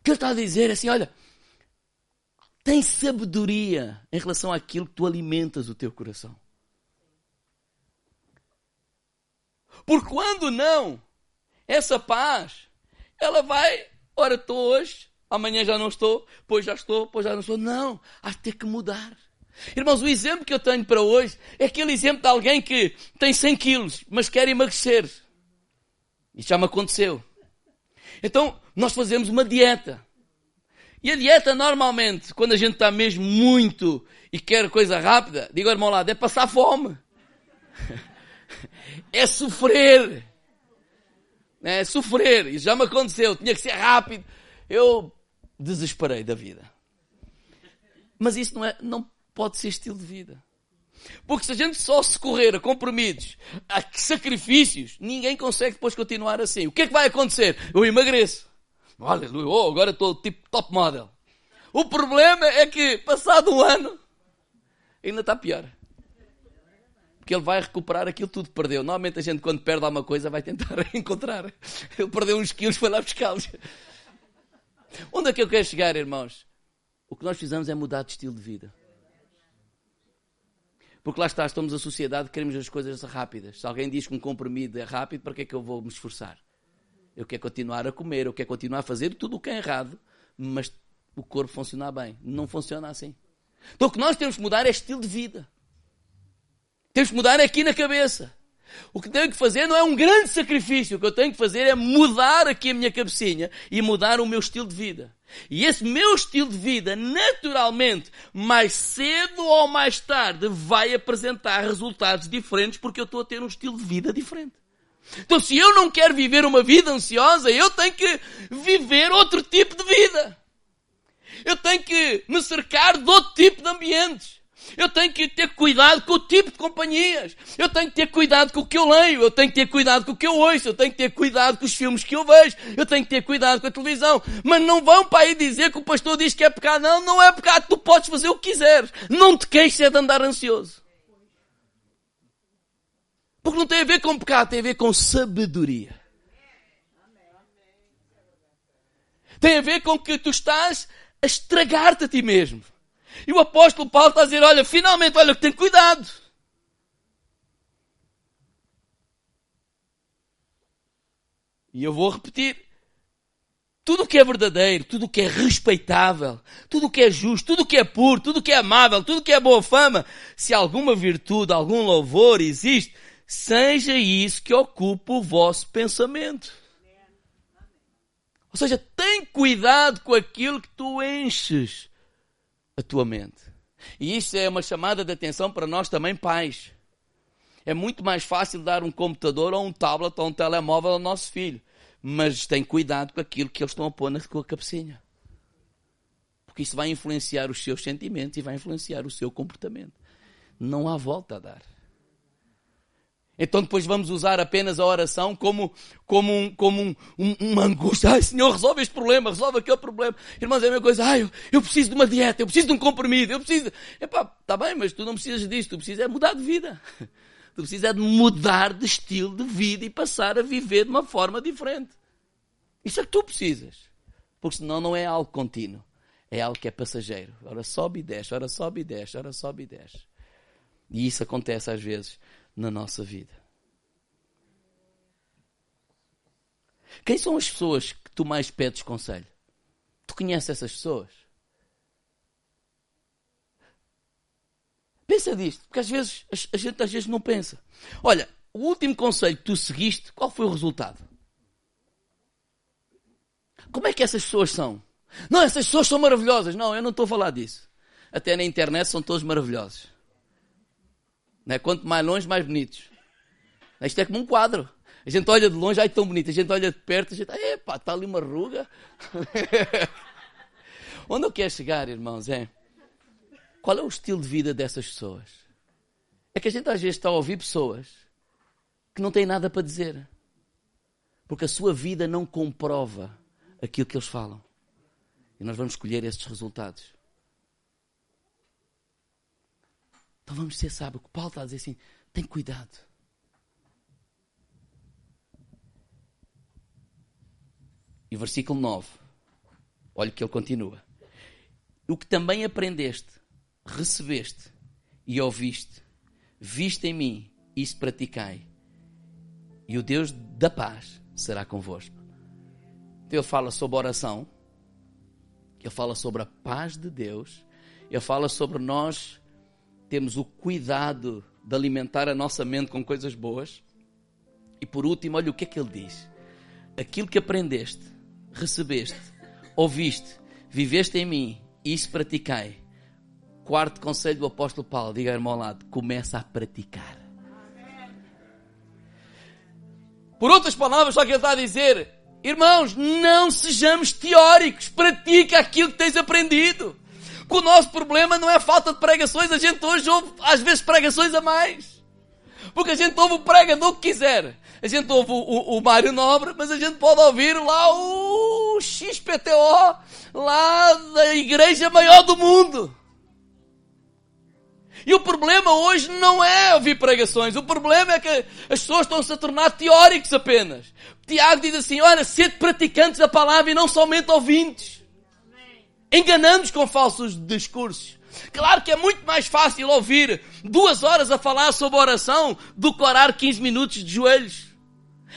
O que ele está a dizer é assim, olha, tem sabedoria em relação àquilo que tu alimentas o teu coração. Porque quando não, essa paz, ela vai, ora, estou hoje, amanhã já não estou, pois já estou, pois já não estou. Não, há de ter que mudar. Irmãos, o exemplo que eu tenho para hoje é aquele exemplo de alguém que tem 100 quilos, mas quer emagrecer. Isso já me aconteceu. Então, nós fazemos uma dieta. E a dieta, normalmente, quando a gente está mesmo muito e quer coisa rápida, digo ao irmão lado, é passar fome. É sofrer. É sofrer. Isso já me aconteceu. Tinha que ser rápido. Eu desesperei da vida. Mas isso não, é, não pode ser estilo de vida. Porque se a gente só se correr a compromissos, a sacrifícios, ninguém consegue depois continuar assim. O que é que vai acontecer? Eu emagreço. Aleluia, oh, agora estou tipo top model. O problema é que, passado um ano, ainda está pior. Porque ele vai recuperar aquilo tudo que perdeu. Normalmente a gente, quando perde alguma coisa, vai tentar encontrar. Ele perdeu uns quilos, foi lá buscá-los. Onde é que eu quero chegar, irmãos? O que nós fizemos é mudar de estilo de vida. Porque lá está, estamos a sociedade, queremos as coisas rápidas. Se alguém diz que um comprimido é rápido, para que é que eu vou me esforçar? Eu quero continuar a comer, eu quero continuar a fazer tudo o que é errado, mas o corpo funcionar bem. Não funciona assim. Então o que nós temos que mudar é estilo de vida. Temos que mudar aqui na cabeça. O que tenho que fazer não é um grande sacrifício. O que eu tenho que fazer é mudar aqui a minha cabecinha e mudar o meu estilo de vida. E esse meu estilo de vida, naturalmente, mais cedo ou mais tarde, vai apresentar resultados diferentes porque eu estou a ter um estilo de vida diferente. Então, se eu não quero viver uma vida ansiosa, eu tenho que viver outro tipo de vida. Eu tenho que me cercar de outro tipo de ambientes. Eu tenho que ter cuidado com o tipo de companhias. Eu tenho que ter cuidado com o que eu leio. Eu tenho que ter cuidado com o que eu ouço. Eu tenho que ter cuidado com os filmes que eu vejo. Eu tenho que ter cuidado com a televisão. Mas não vão para aí dizer que o pastor diz que é pecado. Não, não é pecado. Tu podes fazer o que quiseres. Não te queixes de andar ansioso. Porque não tem a ver com pecado, tem a ver com sabedoria. Tem a ver com que tu estás a estragar-te a ti mesmo. E o apóstolo Paulo está a dizer: olha, finalmente, olha, tem cuidado. E eu vou repetir. Tudo o que é verdadeiro, tudo o que é respeitável, tudo o que é justo, tudo o que é puro, tudo o que é amável, tudo o que é boa fama, se alguma virtude, algum louvor existe, seja isso que ocupe o vosso pensamento. Ou seja, tem cuidado com aquilo que tu enches a tua mente. E isto é uma chamada de atenção para nós também, pais. É muito mais fácil dar um computador ou um tablet ou um telemóvel ao nosso filho. Mas tem cuidado com aquilo que eles estão a pôr na tua cabecinha. Porque isso vai influenciar os seus sentimentos e vai influenciar o seu comportamento. Não há volta a dar. Então depois vamos usar apenas a oração como, como, um, como um, um, uma angústia. Ai Senhor, resolve este problema, resolve aquele problema. Irmãos, é a mesma coisa. Ai, eu, eu preciso de uma dieta, eu preciso de um comprimido, eu preciso... Epá, está bem, mas tu não precisas disso, tu precisas é mudar de vida. Tu precisas é de mudar de estilo de vida e passar a viver de uma forma diferente. Isso é que tu precisas. Porque senão não é algo contínuo. É algo que é passageiro. Ora sobe e desce, ora sobe e desce, ora sobe e desce. E isso acontece às vezes na nossa vida. Quem são as pessoas que tu mais pedes conselho? Tu conheces essas pessoas? Pensa disto, porque às vezes a gente às vezes não pensa. Olha, o último conselho que tu seguiste, qual foi o resultado? Como é que essas pessoas são? Não, essas pessoas são maravilhosas. Não, eu não estou a falar disso. Até na internet são todos maravilhosos. Né? Quanto mais longe, mais bonitos. Isto é como um quadro. A gente olha de longe, ai tão bonito. A gente olha de perto, a gente, epá, está ali uma ruga. Onde eu quero chegar, irmãos, é qual é o estilo de vida dessas pessoas? É que a gente às vezes está a ouvir pessoas que não têm nada para dizer. Porque a sua vida não comprova aquilo que eles falam. E nós vamos escolher estes resultados. Então vamos ser sábios. O Paulo está a dizer assim: tem cuidado. E versículo 9. Olha que ele continua. O que também aprendeste, recebeste e ouviste, viste em mim, isso praticai. E o Deus da paz será convosco. Então ele fala sobre oração, ele fala sobre a paz de Deus, ele fala sobre nós termos o cuidado de alimentar a nossa mente com coisas boas. E por último, olha o que é que ele diz: aquilo que aprendeste, recebeste, ouviste, viveste em mim, isso pratiquei. Quarto conselho do apóstolo Paulo, diga irmão ao lado, começa a praticar. Por outras palavras, só que ele está a dizer, irmãos, não sejamos teóricos, pratica aquilo que tens aprendido. Que o nosso problema não é falta de pregações, a gente hoje ouve às vezes pregações a mais. Porque a gente ouve o pregador que quiser. A gente ouve o, o, o Mário Nobre, mas a gente pode ouvir lá o XPTO, lá da igreja maior do mundo. E o problema hoje não é ouvir pregações, o problema é que as pessoas estão-se a tornar teóricos apenas. Tiago diz assim: olha, sede praticantes da palavra e não somente ouvintes. Enganando-nos com falsos discursos. Claro que é muito mais fácil ouvir duas horas a falar sobre oração do que orar 15 minutos de joelhos.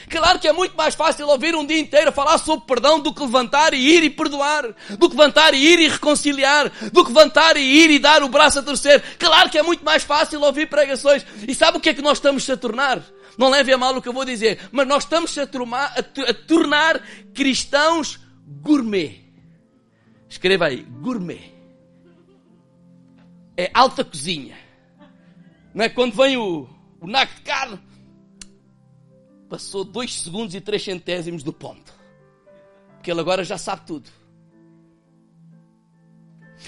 Claro que é muito mais fácil ouvir um dia inteiro falar sobre perdão do que levantar e ir e perdoar, do que levantar e ir e reconciliar, do que levantar e ir e dar o braço a torcer. Claro que é muito mais fácil ouvir pregações. E sabe o que é que nós estamos a tornar? Não leve a mal o que eu vou dizer, mas nós estamos a, a, a tornar cristãos gourmet. Escreva aí, gourmet. É alta cozinha. Não é quando vem o, o naco de carne, passou dois segundos e três centésimos do ponto. Porque ele agora já sabe tudo.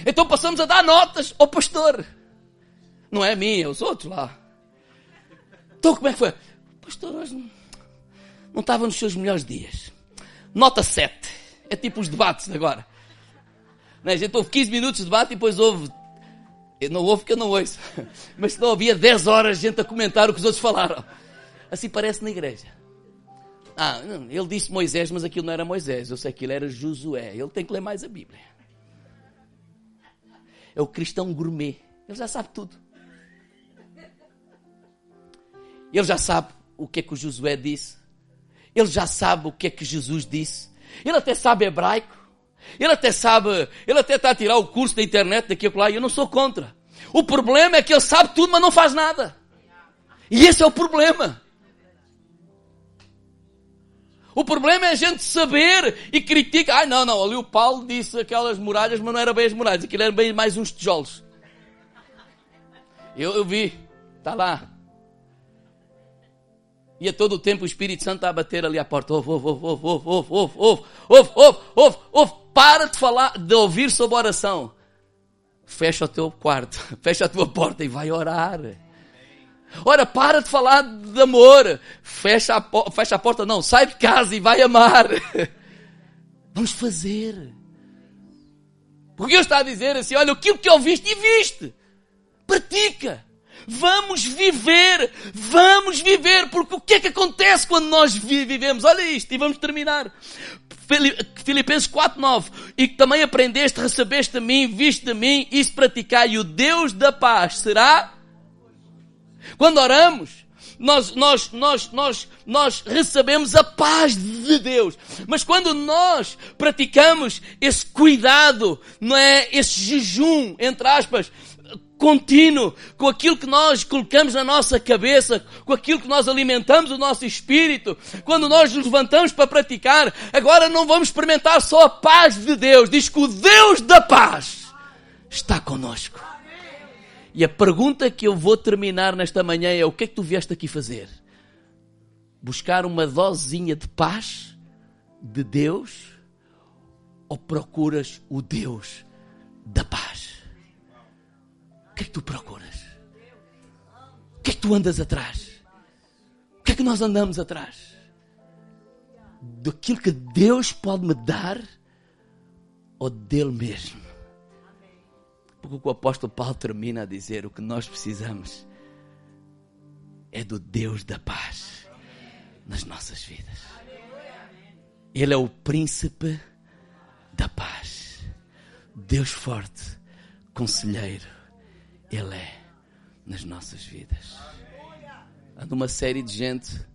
Então passamos a dar notas ao pastor. Não é a mim, é os outros lá. Então como é que foi? Pastor, hoje não, não estava nos seus melhores dias. Nota 7. É tipo os debates agora. Né? A gente houve 15 minutos de debate e depois houve. Não houve que eu não ouço. Mas se não havia 10 horas gente a comentar o que os outros falaram. Assim parece na igreja. Ah, ele disse Moisés, mas aquilo não era Moisés. Eu sei que ele era Josué. Ele tem que ler mais a Bíblia. É o cristão gourmet. Ele já sabe tudo. Ele já sabe o que é que o Josué disse. Ele já sabe o que é que Jesus disse. Ele até sabe hebraico. Ele até sabe, ele até está a tirar o curso da internet daqui a lá e eu não sou contra. O problema é que ele sabe tudo, mas não faz nada. E esse é o problema. O problema é a gente saber e criticar. Ai, não, não, ali o Paulo disse aquelas muralhas, mas não era bem as muralhas, aquilo era bem mais uns tijolos. Eu, eu vi, está lá. E a todo o tempo o Espírito Santo está a bater ali à porta. Para de falar, de ouvir sobre oração. Fecha o teu quarto, fecha a tua porta e vai orar. Ora, para de falar de amor. Fecha a, fecha a porta, não. Sai de casa e vai amar. Vamos fazer. Porque Deus está a dizer assim: olha, aquilo que ouviste e viste. Pratica. Vamos viver. Vamos viver. Porque o que é que acontece quando nós vivemos? Olha isto e vamos terminar. Filipenses 4.9 E que também aprendeste, recebeste de mim, viste de mim, isso praticai. E o Deus da paz será quando oramos, nós, nós, nós, nós, nós recebemos a paz de Deus. Mas quando nós praticamos esse cuidado, não é? Esse jejum, entre aspas, contínuo, com aquilo que nós colocamos na nossa cabeça, com aquilo que nós alimentamos o nosso espírito, quando nós nos levantamos para praticar, agora não vamos experimentar só a paz de Deus, diz que o Deus da paz está conosco. E a pergunta que eu vou terminar nesta manhã é: o que é que tu vieste aqui fazer? Buscar uma dosinha de paz de Deus ou procuras o Deus da paz? O que é que tu procuras? O que é que tu andas atrás? O que é que nós andamos atrás? Daquilo que Deus pode me dar ou dele mesmo? Porque o apóstolo Paulo termina a dizer: o que nós precisamos é do Deus da paz nas nossas vidas. Ele é o príncipe da paz. Deus forte, conselheiro, Ele é nas nossas vidas. Há uma série de gente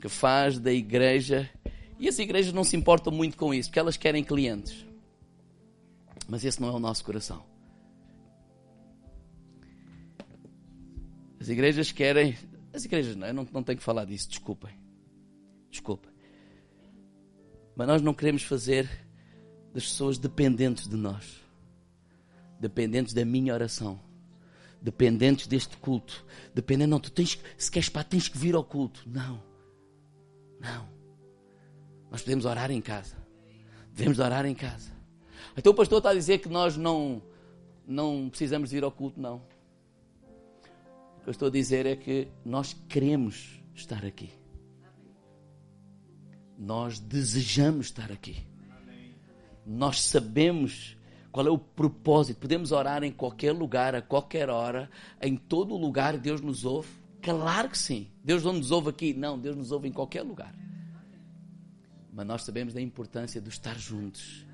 que faz da igreja, e as igrejas não se importam muito com isso, porque elas querem clientes. Mas esse não é o nosso coração. As igrejas querem. As igrejas não, eu não, não tenho que falar disso, desculpem. Desculpem. Mas nós não queremos fazer das pessoas dependentes de nós, dependentes da minha oração, dependentes deste culto, dependendo, não, tu tens, se queres pá, tens que vir ao culto. Não, não. Nós podemos orar em casa, devemos orar em casa. Então o pastor está a dizer que nós não, não precisamos vir ao culto, não. O que eu estou a dizer é que nós queremos estar aqui. Nós desejamos estar aqui. Nós sabemos qual é o propósito. Podemos orar em qualquer lugar, a qualquer hora, em todo lugar, Deus nos ouve. Claro que sim. Deus não nos ouve aqui. Não, Deus nos ouve em qualquer lugar. Mas nós sabemos da importância de estar juntos.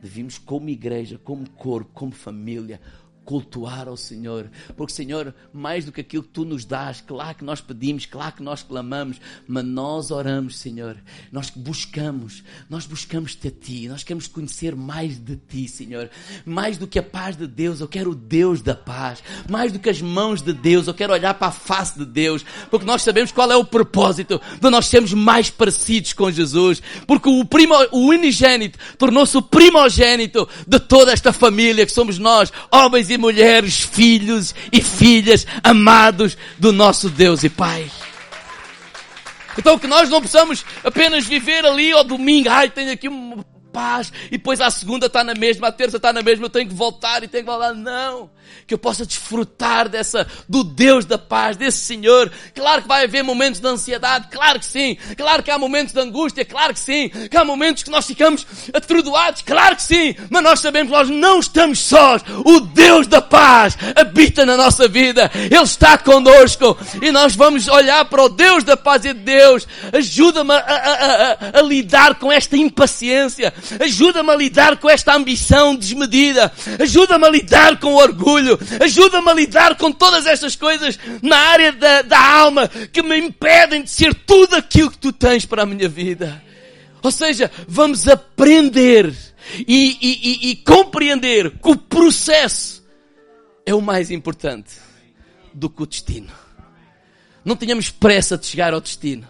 Devemos, como igreja, como corpo, como família, cultuar ao Senhor, porque Senhor, mais do que aquilo que tu nos dás, claro que nós pedimos, claro que nós clamamos, mas nós oramos, Senhor, nós buscamos, nós buscamos-te a ti, nós queremos conhecer mais de ti, Senhor, mais do que a paz de Deus, eu quero o Deus da paz, mais do que as mãos de Deus, eu quero olhar para a face de Deus, porque nós sabemos qual é o propósito de nós sermos mais parecidos com Jesus, porque o, primo, o unigênito tornou-se o primogênito de toda esta família que somos nós, homens e mulheres, filhos e filhas amados do nosso Deus e Pai. Então que nós não possamos apenas viver ali ao domingo, ai, tenho aqui uma paz, e depois a segunda está na mesma, a terça está na mesma, eu tenho que voltar e tenho que voltar. Não! Que eu possa desfrutar dessa, do Deus da paz, desse Senhor. Claro que vai haver momentos de ansiedade, claro que sim. Claro que há momentos de angústia, claro que sim. Que há momentos que nós ficamos atordoados, claro que sim. Mas nós sabemos que nós não estamos sós. O Deus da paz habita na nossa vida. Ele está conosco. E nós vamos olhar para o Deus da paz e Deus, ajuda-me a, a, a, a lidar com esta impaciência Ajuda-me a lidar com esta ambição desmedida. Ajuda-me a lidar com o orgulho. Ajuda-me a lidar com todas estas coisas na área da, da alma que me impedem de ser tudo aquilo que tu tens para a minha vida. Ou seja, vamos aprender e, e, e, e compreender que o processo é o mais importante do que o destino. Não tenhamos pressa de chegar ao destino.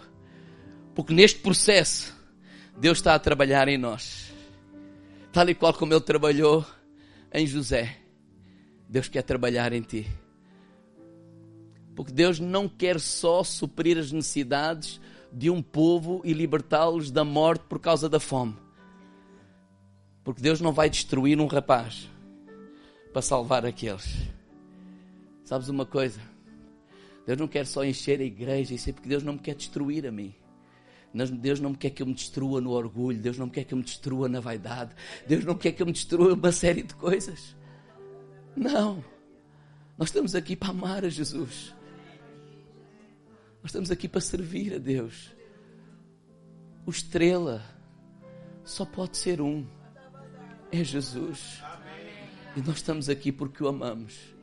Porque neste processo, Deus está a trabalhar em nós tal e qual como Ele trabalhou em José. Deus quer trabalhar em ti. Porque Deus não quer só suprir as necessidades de um povo e libertá-los da morte por causa da fome. Porque Deus não vai destruir um rapaz para salvar aqueles. Sabes uma coisa? Deus não quer só encher a igreja, isso é porque Deus não me quer destruir a mim. Deus não me quer que eu me destrua no orgulho, Deus não me quer que eu me destrua na vaidade, Deus não quer que eu me destrua uma série de coisas. Não. Nós estamos aqui para amar a Jesus. Nós estamos aqui para servir a Deus. O estrela só pode ser um. É Jesus. E nós estamos aqui porque o amamos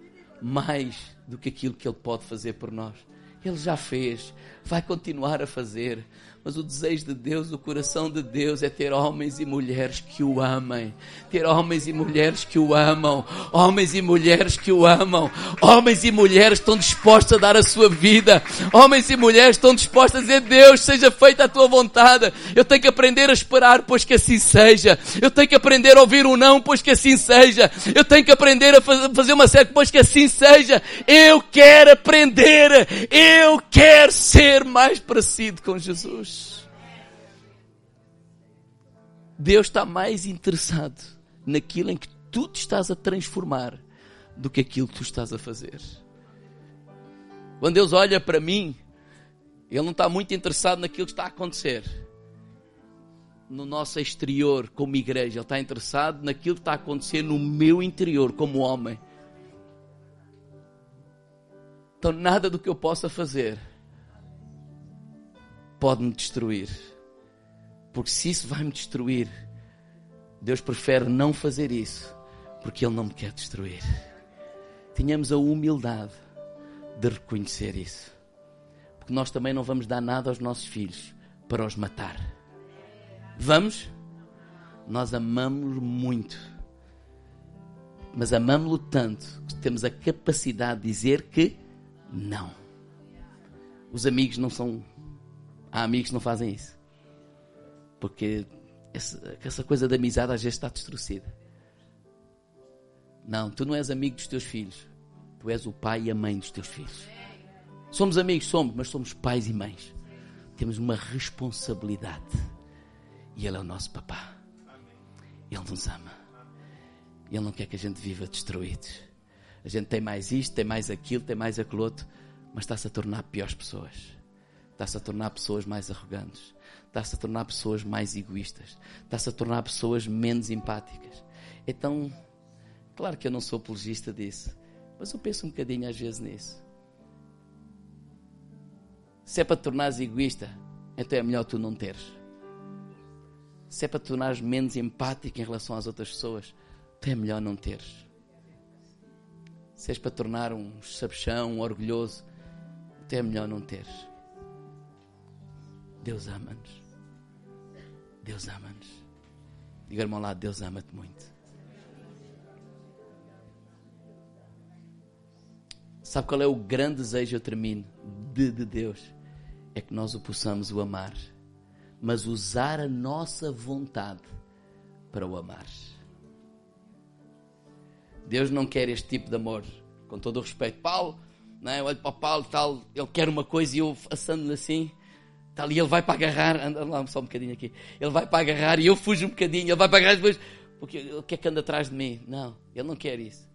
mais do que aquilo que Ele pode fazer por nós. Ele já fez, vai continuar a fazer. Mas o desejo de Deus, o coração de Deus é ter homens e mulheres que o amem. Ter homens e mulheres que o amam. Homens e mulheres que o amam. Homens e mulheres estão dispostos a dar a sua vida. Homens e mulheres estão dispostos a dizer: Deus, seja feita a tua vontade. Eu tenho que aprender a esperar, pois que assim seja. Eu tenho que aprender a ouvir um não, pois que assim seja. Eu tenho que aprender a fazer uma certa, pois que assim seja. Eu quero aprender. Eu quero ser mais parecido com Jesus. Deus está mais interessado naquilo em que tu te estás a transformar do que aquilo que tu estás a fazer. Quando Deus olha para mim, Ele não está muito interessado naquilo que está a acontecer no nosso exterior como igreja, Ele está interessado naquilo que está a acontecer no meu interior como homem. Então, nada do que eu possa fazer pode me destruir. Porque se isso vai me destruir, Deus prefere não fazer isso, porque Ele não me quer destruir. Tenhamos a humildade de reconhecer isso. Porque nós também não vamos dar nada aos nossos filhos para os matar. Vamos? Nós amamos-lo muito. Mas amamos-lo tanto que temos a capacidade de dizer que não. Os amigos não são. Há amigos que não fazem isso. Porque essa, essa coisa da amizade às vezes está distorcida. Não, tu não és amigo dos teus filhos. Tu és o pai e a mãe dos teus filhos. Somos amigos, somos, mas somos pais e mães. Temos uma responsabilidade. E Ele é o nosso papá. Ele nos ama. Ele não quer que a gente viva destruídos. A gente tem mais isto, tem mais aquilo, tem mais aquilo outro, mas está-se a tornar piores pessoas. Está-se a tornar pessoas mais arrogantes. Está-se a tornar pessoas mais egoístas. Está-se a tornar pessoas menos empáticas. Então, claro que eu não sou apologista disso, mas eu penso um bocadinho às vezes nisso. Se é para te tornares egoísta, então é melhor tu não teres. Se é para te tornares menos empático em relação às outras pessoas, então é melhor não teres. Se és para tornar um sabichão, um orgulhoso, até é melhor não teres. Deus ama-nos. Deus ama-nos. Diga, irmão lá, Deus ama-te muito. Sabe qual é o grande desejo, eu termino, de, de Deus? É que nós o possamos o amar, mas usar a nossa vontade para o amar. Deus não quer este tipo de amor. Com todo o respeito. Paulo, não é? olho para o Paulo tal, ele quer uma coisa e eu assando-lhe assim. Tal, e ele vai para agarrar, anda lá só um bocadinho aqui. Ele vai para agarrar e eu fujo um bocadinho. Ele vai para agarrar depois, porque ele quer que ande atrás de mim. Não, ele não quer isso.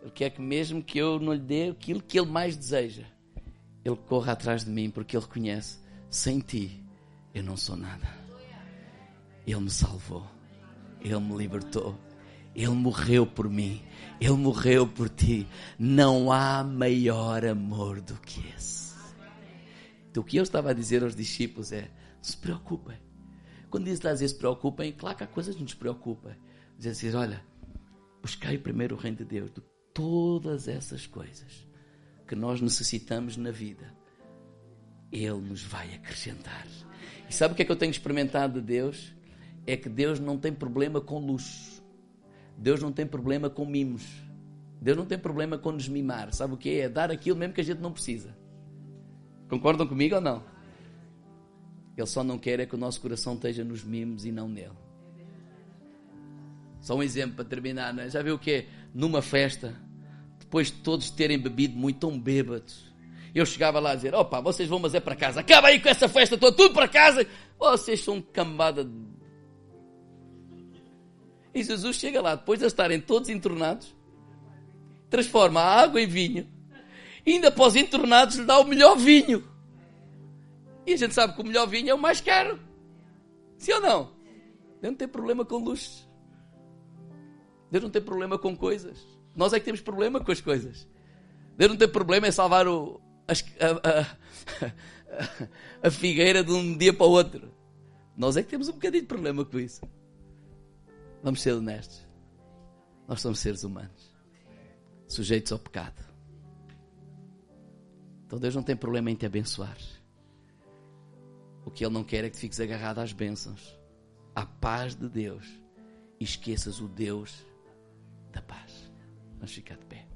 Ele quer que mesmo que eu não lhe dê aquilo que ele mais deseja, ele corra atrás de mim, porque ele reconhece: sem ti eu não sou nada. Ele me salvou, ele me libertou, ele morreu por mim. Ele morreu por ti. Não há maior amor do que esse. Então, o que eu estava a dizer aos discípulos é: se preocupem. Quando diz às vezes se preocupem, claro que há coisas que nos preocupam. Diz assim: olha, buscai primeiro o reino de Deus, de todas essas coisas que nós necessitamos na vida, Ele nos vai acrescentar. E sabe o que é que eu tenho experimentado de Deus? É que Deus não tem problema com luxo. Deus não tem problema com mimos. Deus não tem problema com nos mimar. Sabe o que é? É dar aquilo mesmo que a gente não precisa. Concordam comigo ou não? Ele só não quer é que o nosso coração esteja nos mimos e não nele. Só um exemplo para terminar, é? Já viu o que é? Numa festa, depois de todos terem bebido muito, tão bêbados, eu chegava lá a dizer: opa, vocês vão, mas é para casa. Acaba aí com essa festa toda, tudo para casa. Vocês são cambada de e Jesus chega lá, depois de estarem todos entornados, transforma a água em vinho. E ainda os entornados lhe dá o melhor vinho. E a gente sabe que o melhor vinho é o mais caro. Sim ou não? Deus não tem problema com luxo. Deus não tem problema com coisas. Nós é que temos problema com as coisas. Deus não tem problema em salvar o, a, a, a, a figueira de um dia para o outro. Nós é que temos um bocadinho de problema com isso. Vamos ser honestos. Nós somos seres humanos, sujeitos ao pecado. Então Deus não tem problema em te abençoar. O que Ele não quer é que fiques agarrado às bênçãos, à paz de Deus, e esqueças o Deus da paz. Vamos ficar de pé.